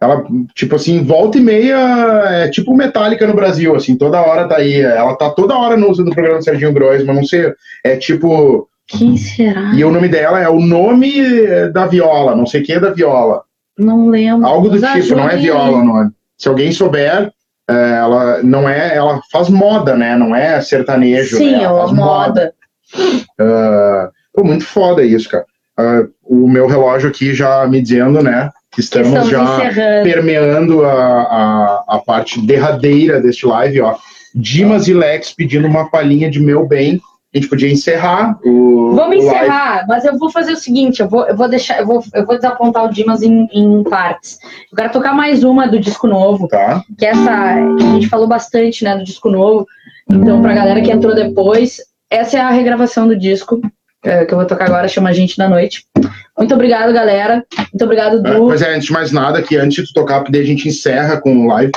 Ela, tipo assim, volta e meia, é tipo Metallica no Brasil, assim, toda hora tá aí. Ela tá toda hora no, no programa do Serginho Groisman, não sei, é tipo... Quem será? E o nome dela é o nome da viola, não sei o que é da viola. Não lembro. Algo do Mas tipo, não é viola o nome. Se alguém souber, ela não é, ela faz moda, né? Não é sertanejo. Sim, né? é Ela moda. Ah, pô, muito foda isso, cara. Ah, o meu relógio aqui já me dizendo, né? Que Que estamos estamos já encerrando. permeando a, a, a parte derradeira deste live, ó. Dimas e Lex pedindo uma palhinha de meu bem. A gente podia encerrar o. Vamos o live. encerrar, mas eu vou fazer o seguinte: eu vou, eu vou deixar, eu vou, eu vou desapontar o Dimas em, em partes. Eu quero tocar mais uma do disco novo, Tá? que essa que a gente falou bastante, né, do disco novo. Então, pra galera que entrou depois, essa é a regravação do disco é, que eu vou tocar agora, chama Gente da Noite. Muito obrigado, galera. Muito obrigado, É, Du. Pois é, antes de mais nada, que antes de tocar, a gente encerra com o live.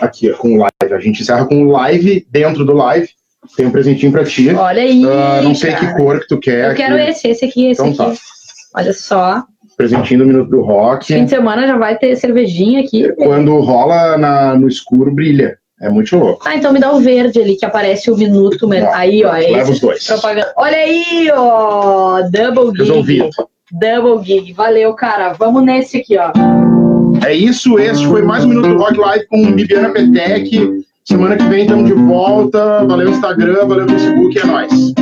Aqui, ó, com o live. A gente encerra com o live dentro do live. Tem um presentinho pra ti. Olha aí. Uh, não sei que cor que tu quer. Eu quero aqui. esse, esse aqui, esse então, aqui. Tá. Olha só. Presentinho do Minuto do Rock. Fim de semana já vai ter cervejinha aqui. Quando rola na, no escuro, brilha. É muito louco. Ah, então me dá o verde ali, que aparece o minuto. Tá, aí, ó. Leva esse. os dois. Propaganda. Olha aí, ó. Double gig. Resolvido. Double gig. Valeu, cara. Vamos nesse aqui, ó. É isso. Este foi mais um Minuto do Rock Live com Bibiana Petec. Semana que vem estamos de volta. Valeu Instagram, valeu Facebook, é nóis.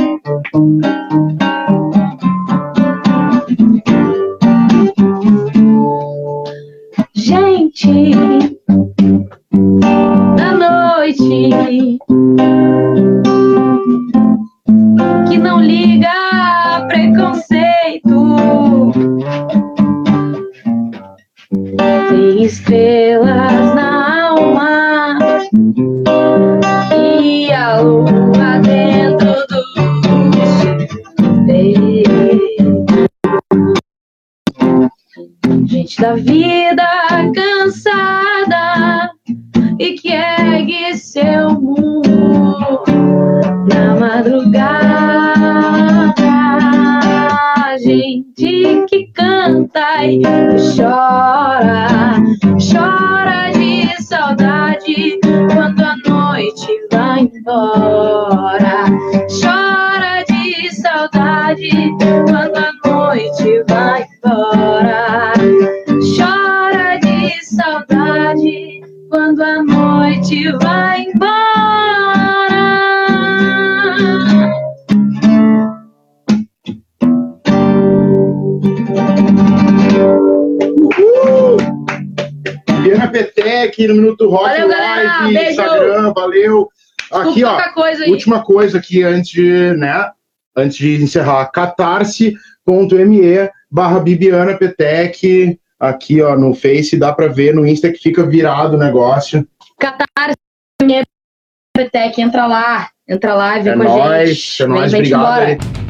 Petec no Minuto Rock Valeu, Live, Instagram, valeu. Aqui, ó, coisa última coisa aqui antes de, né, antes de encerrar, catarse.me barra Bibiana Petec, aqui, ó, no Face, dá para ver no Insta que fica virado o negócio. Catarse, Petec, entra lá, entra lá, vem é com nóis, a gente. É nóis, obrigado.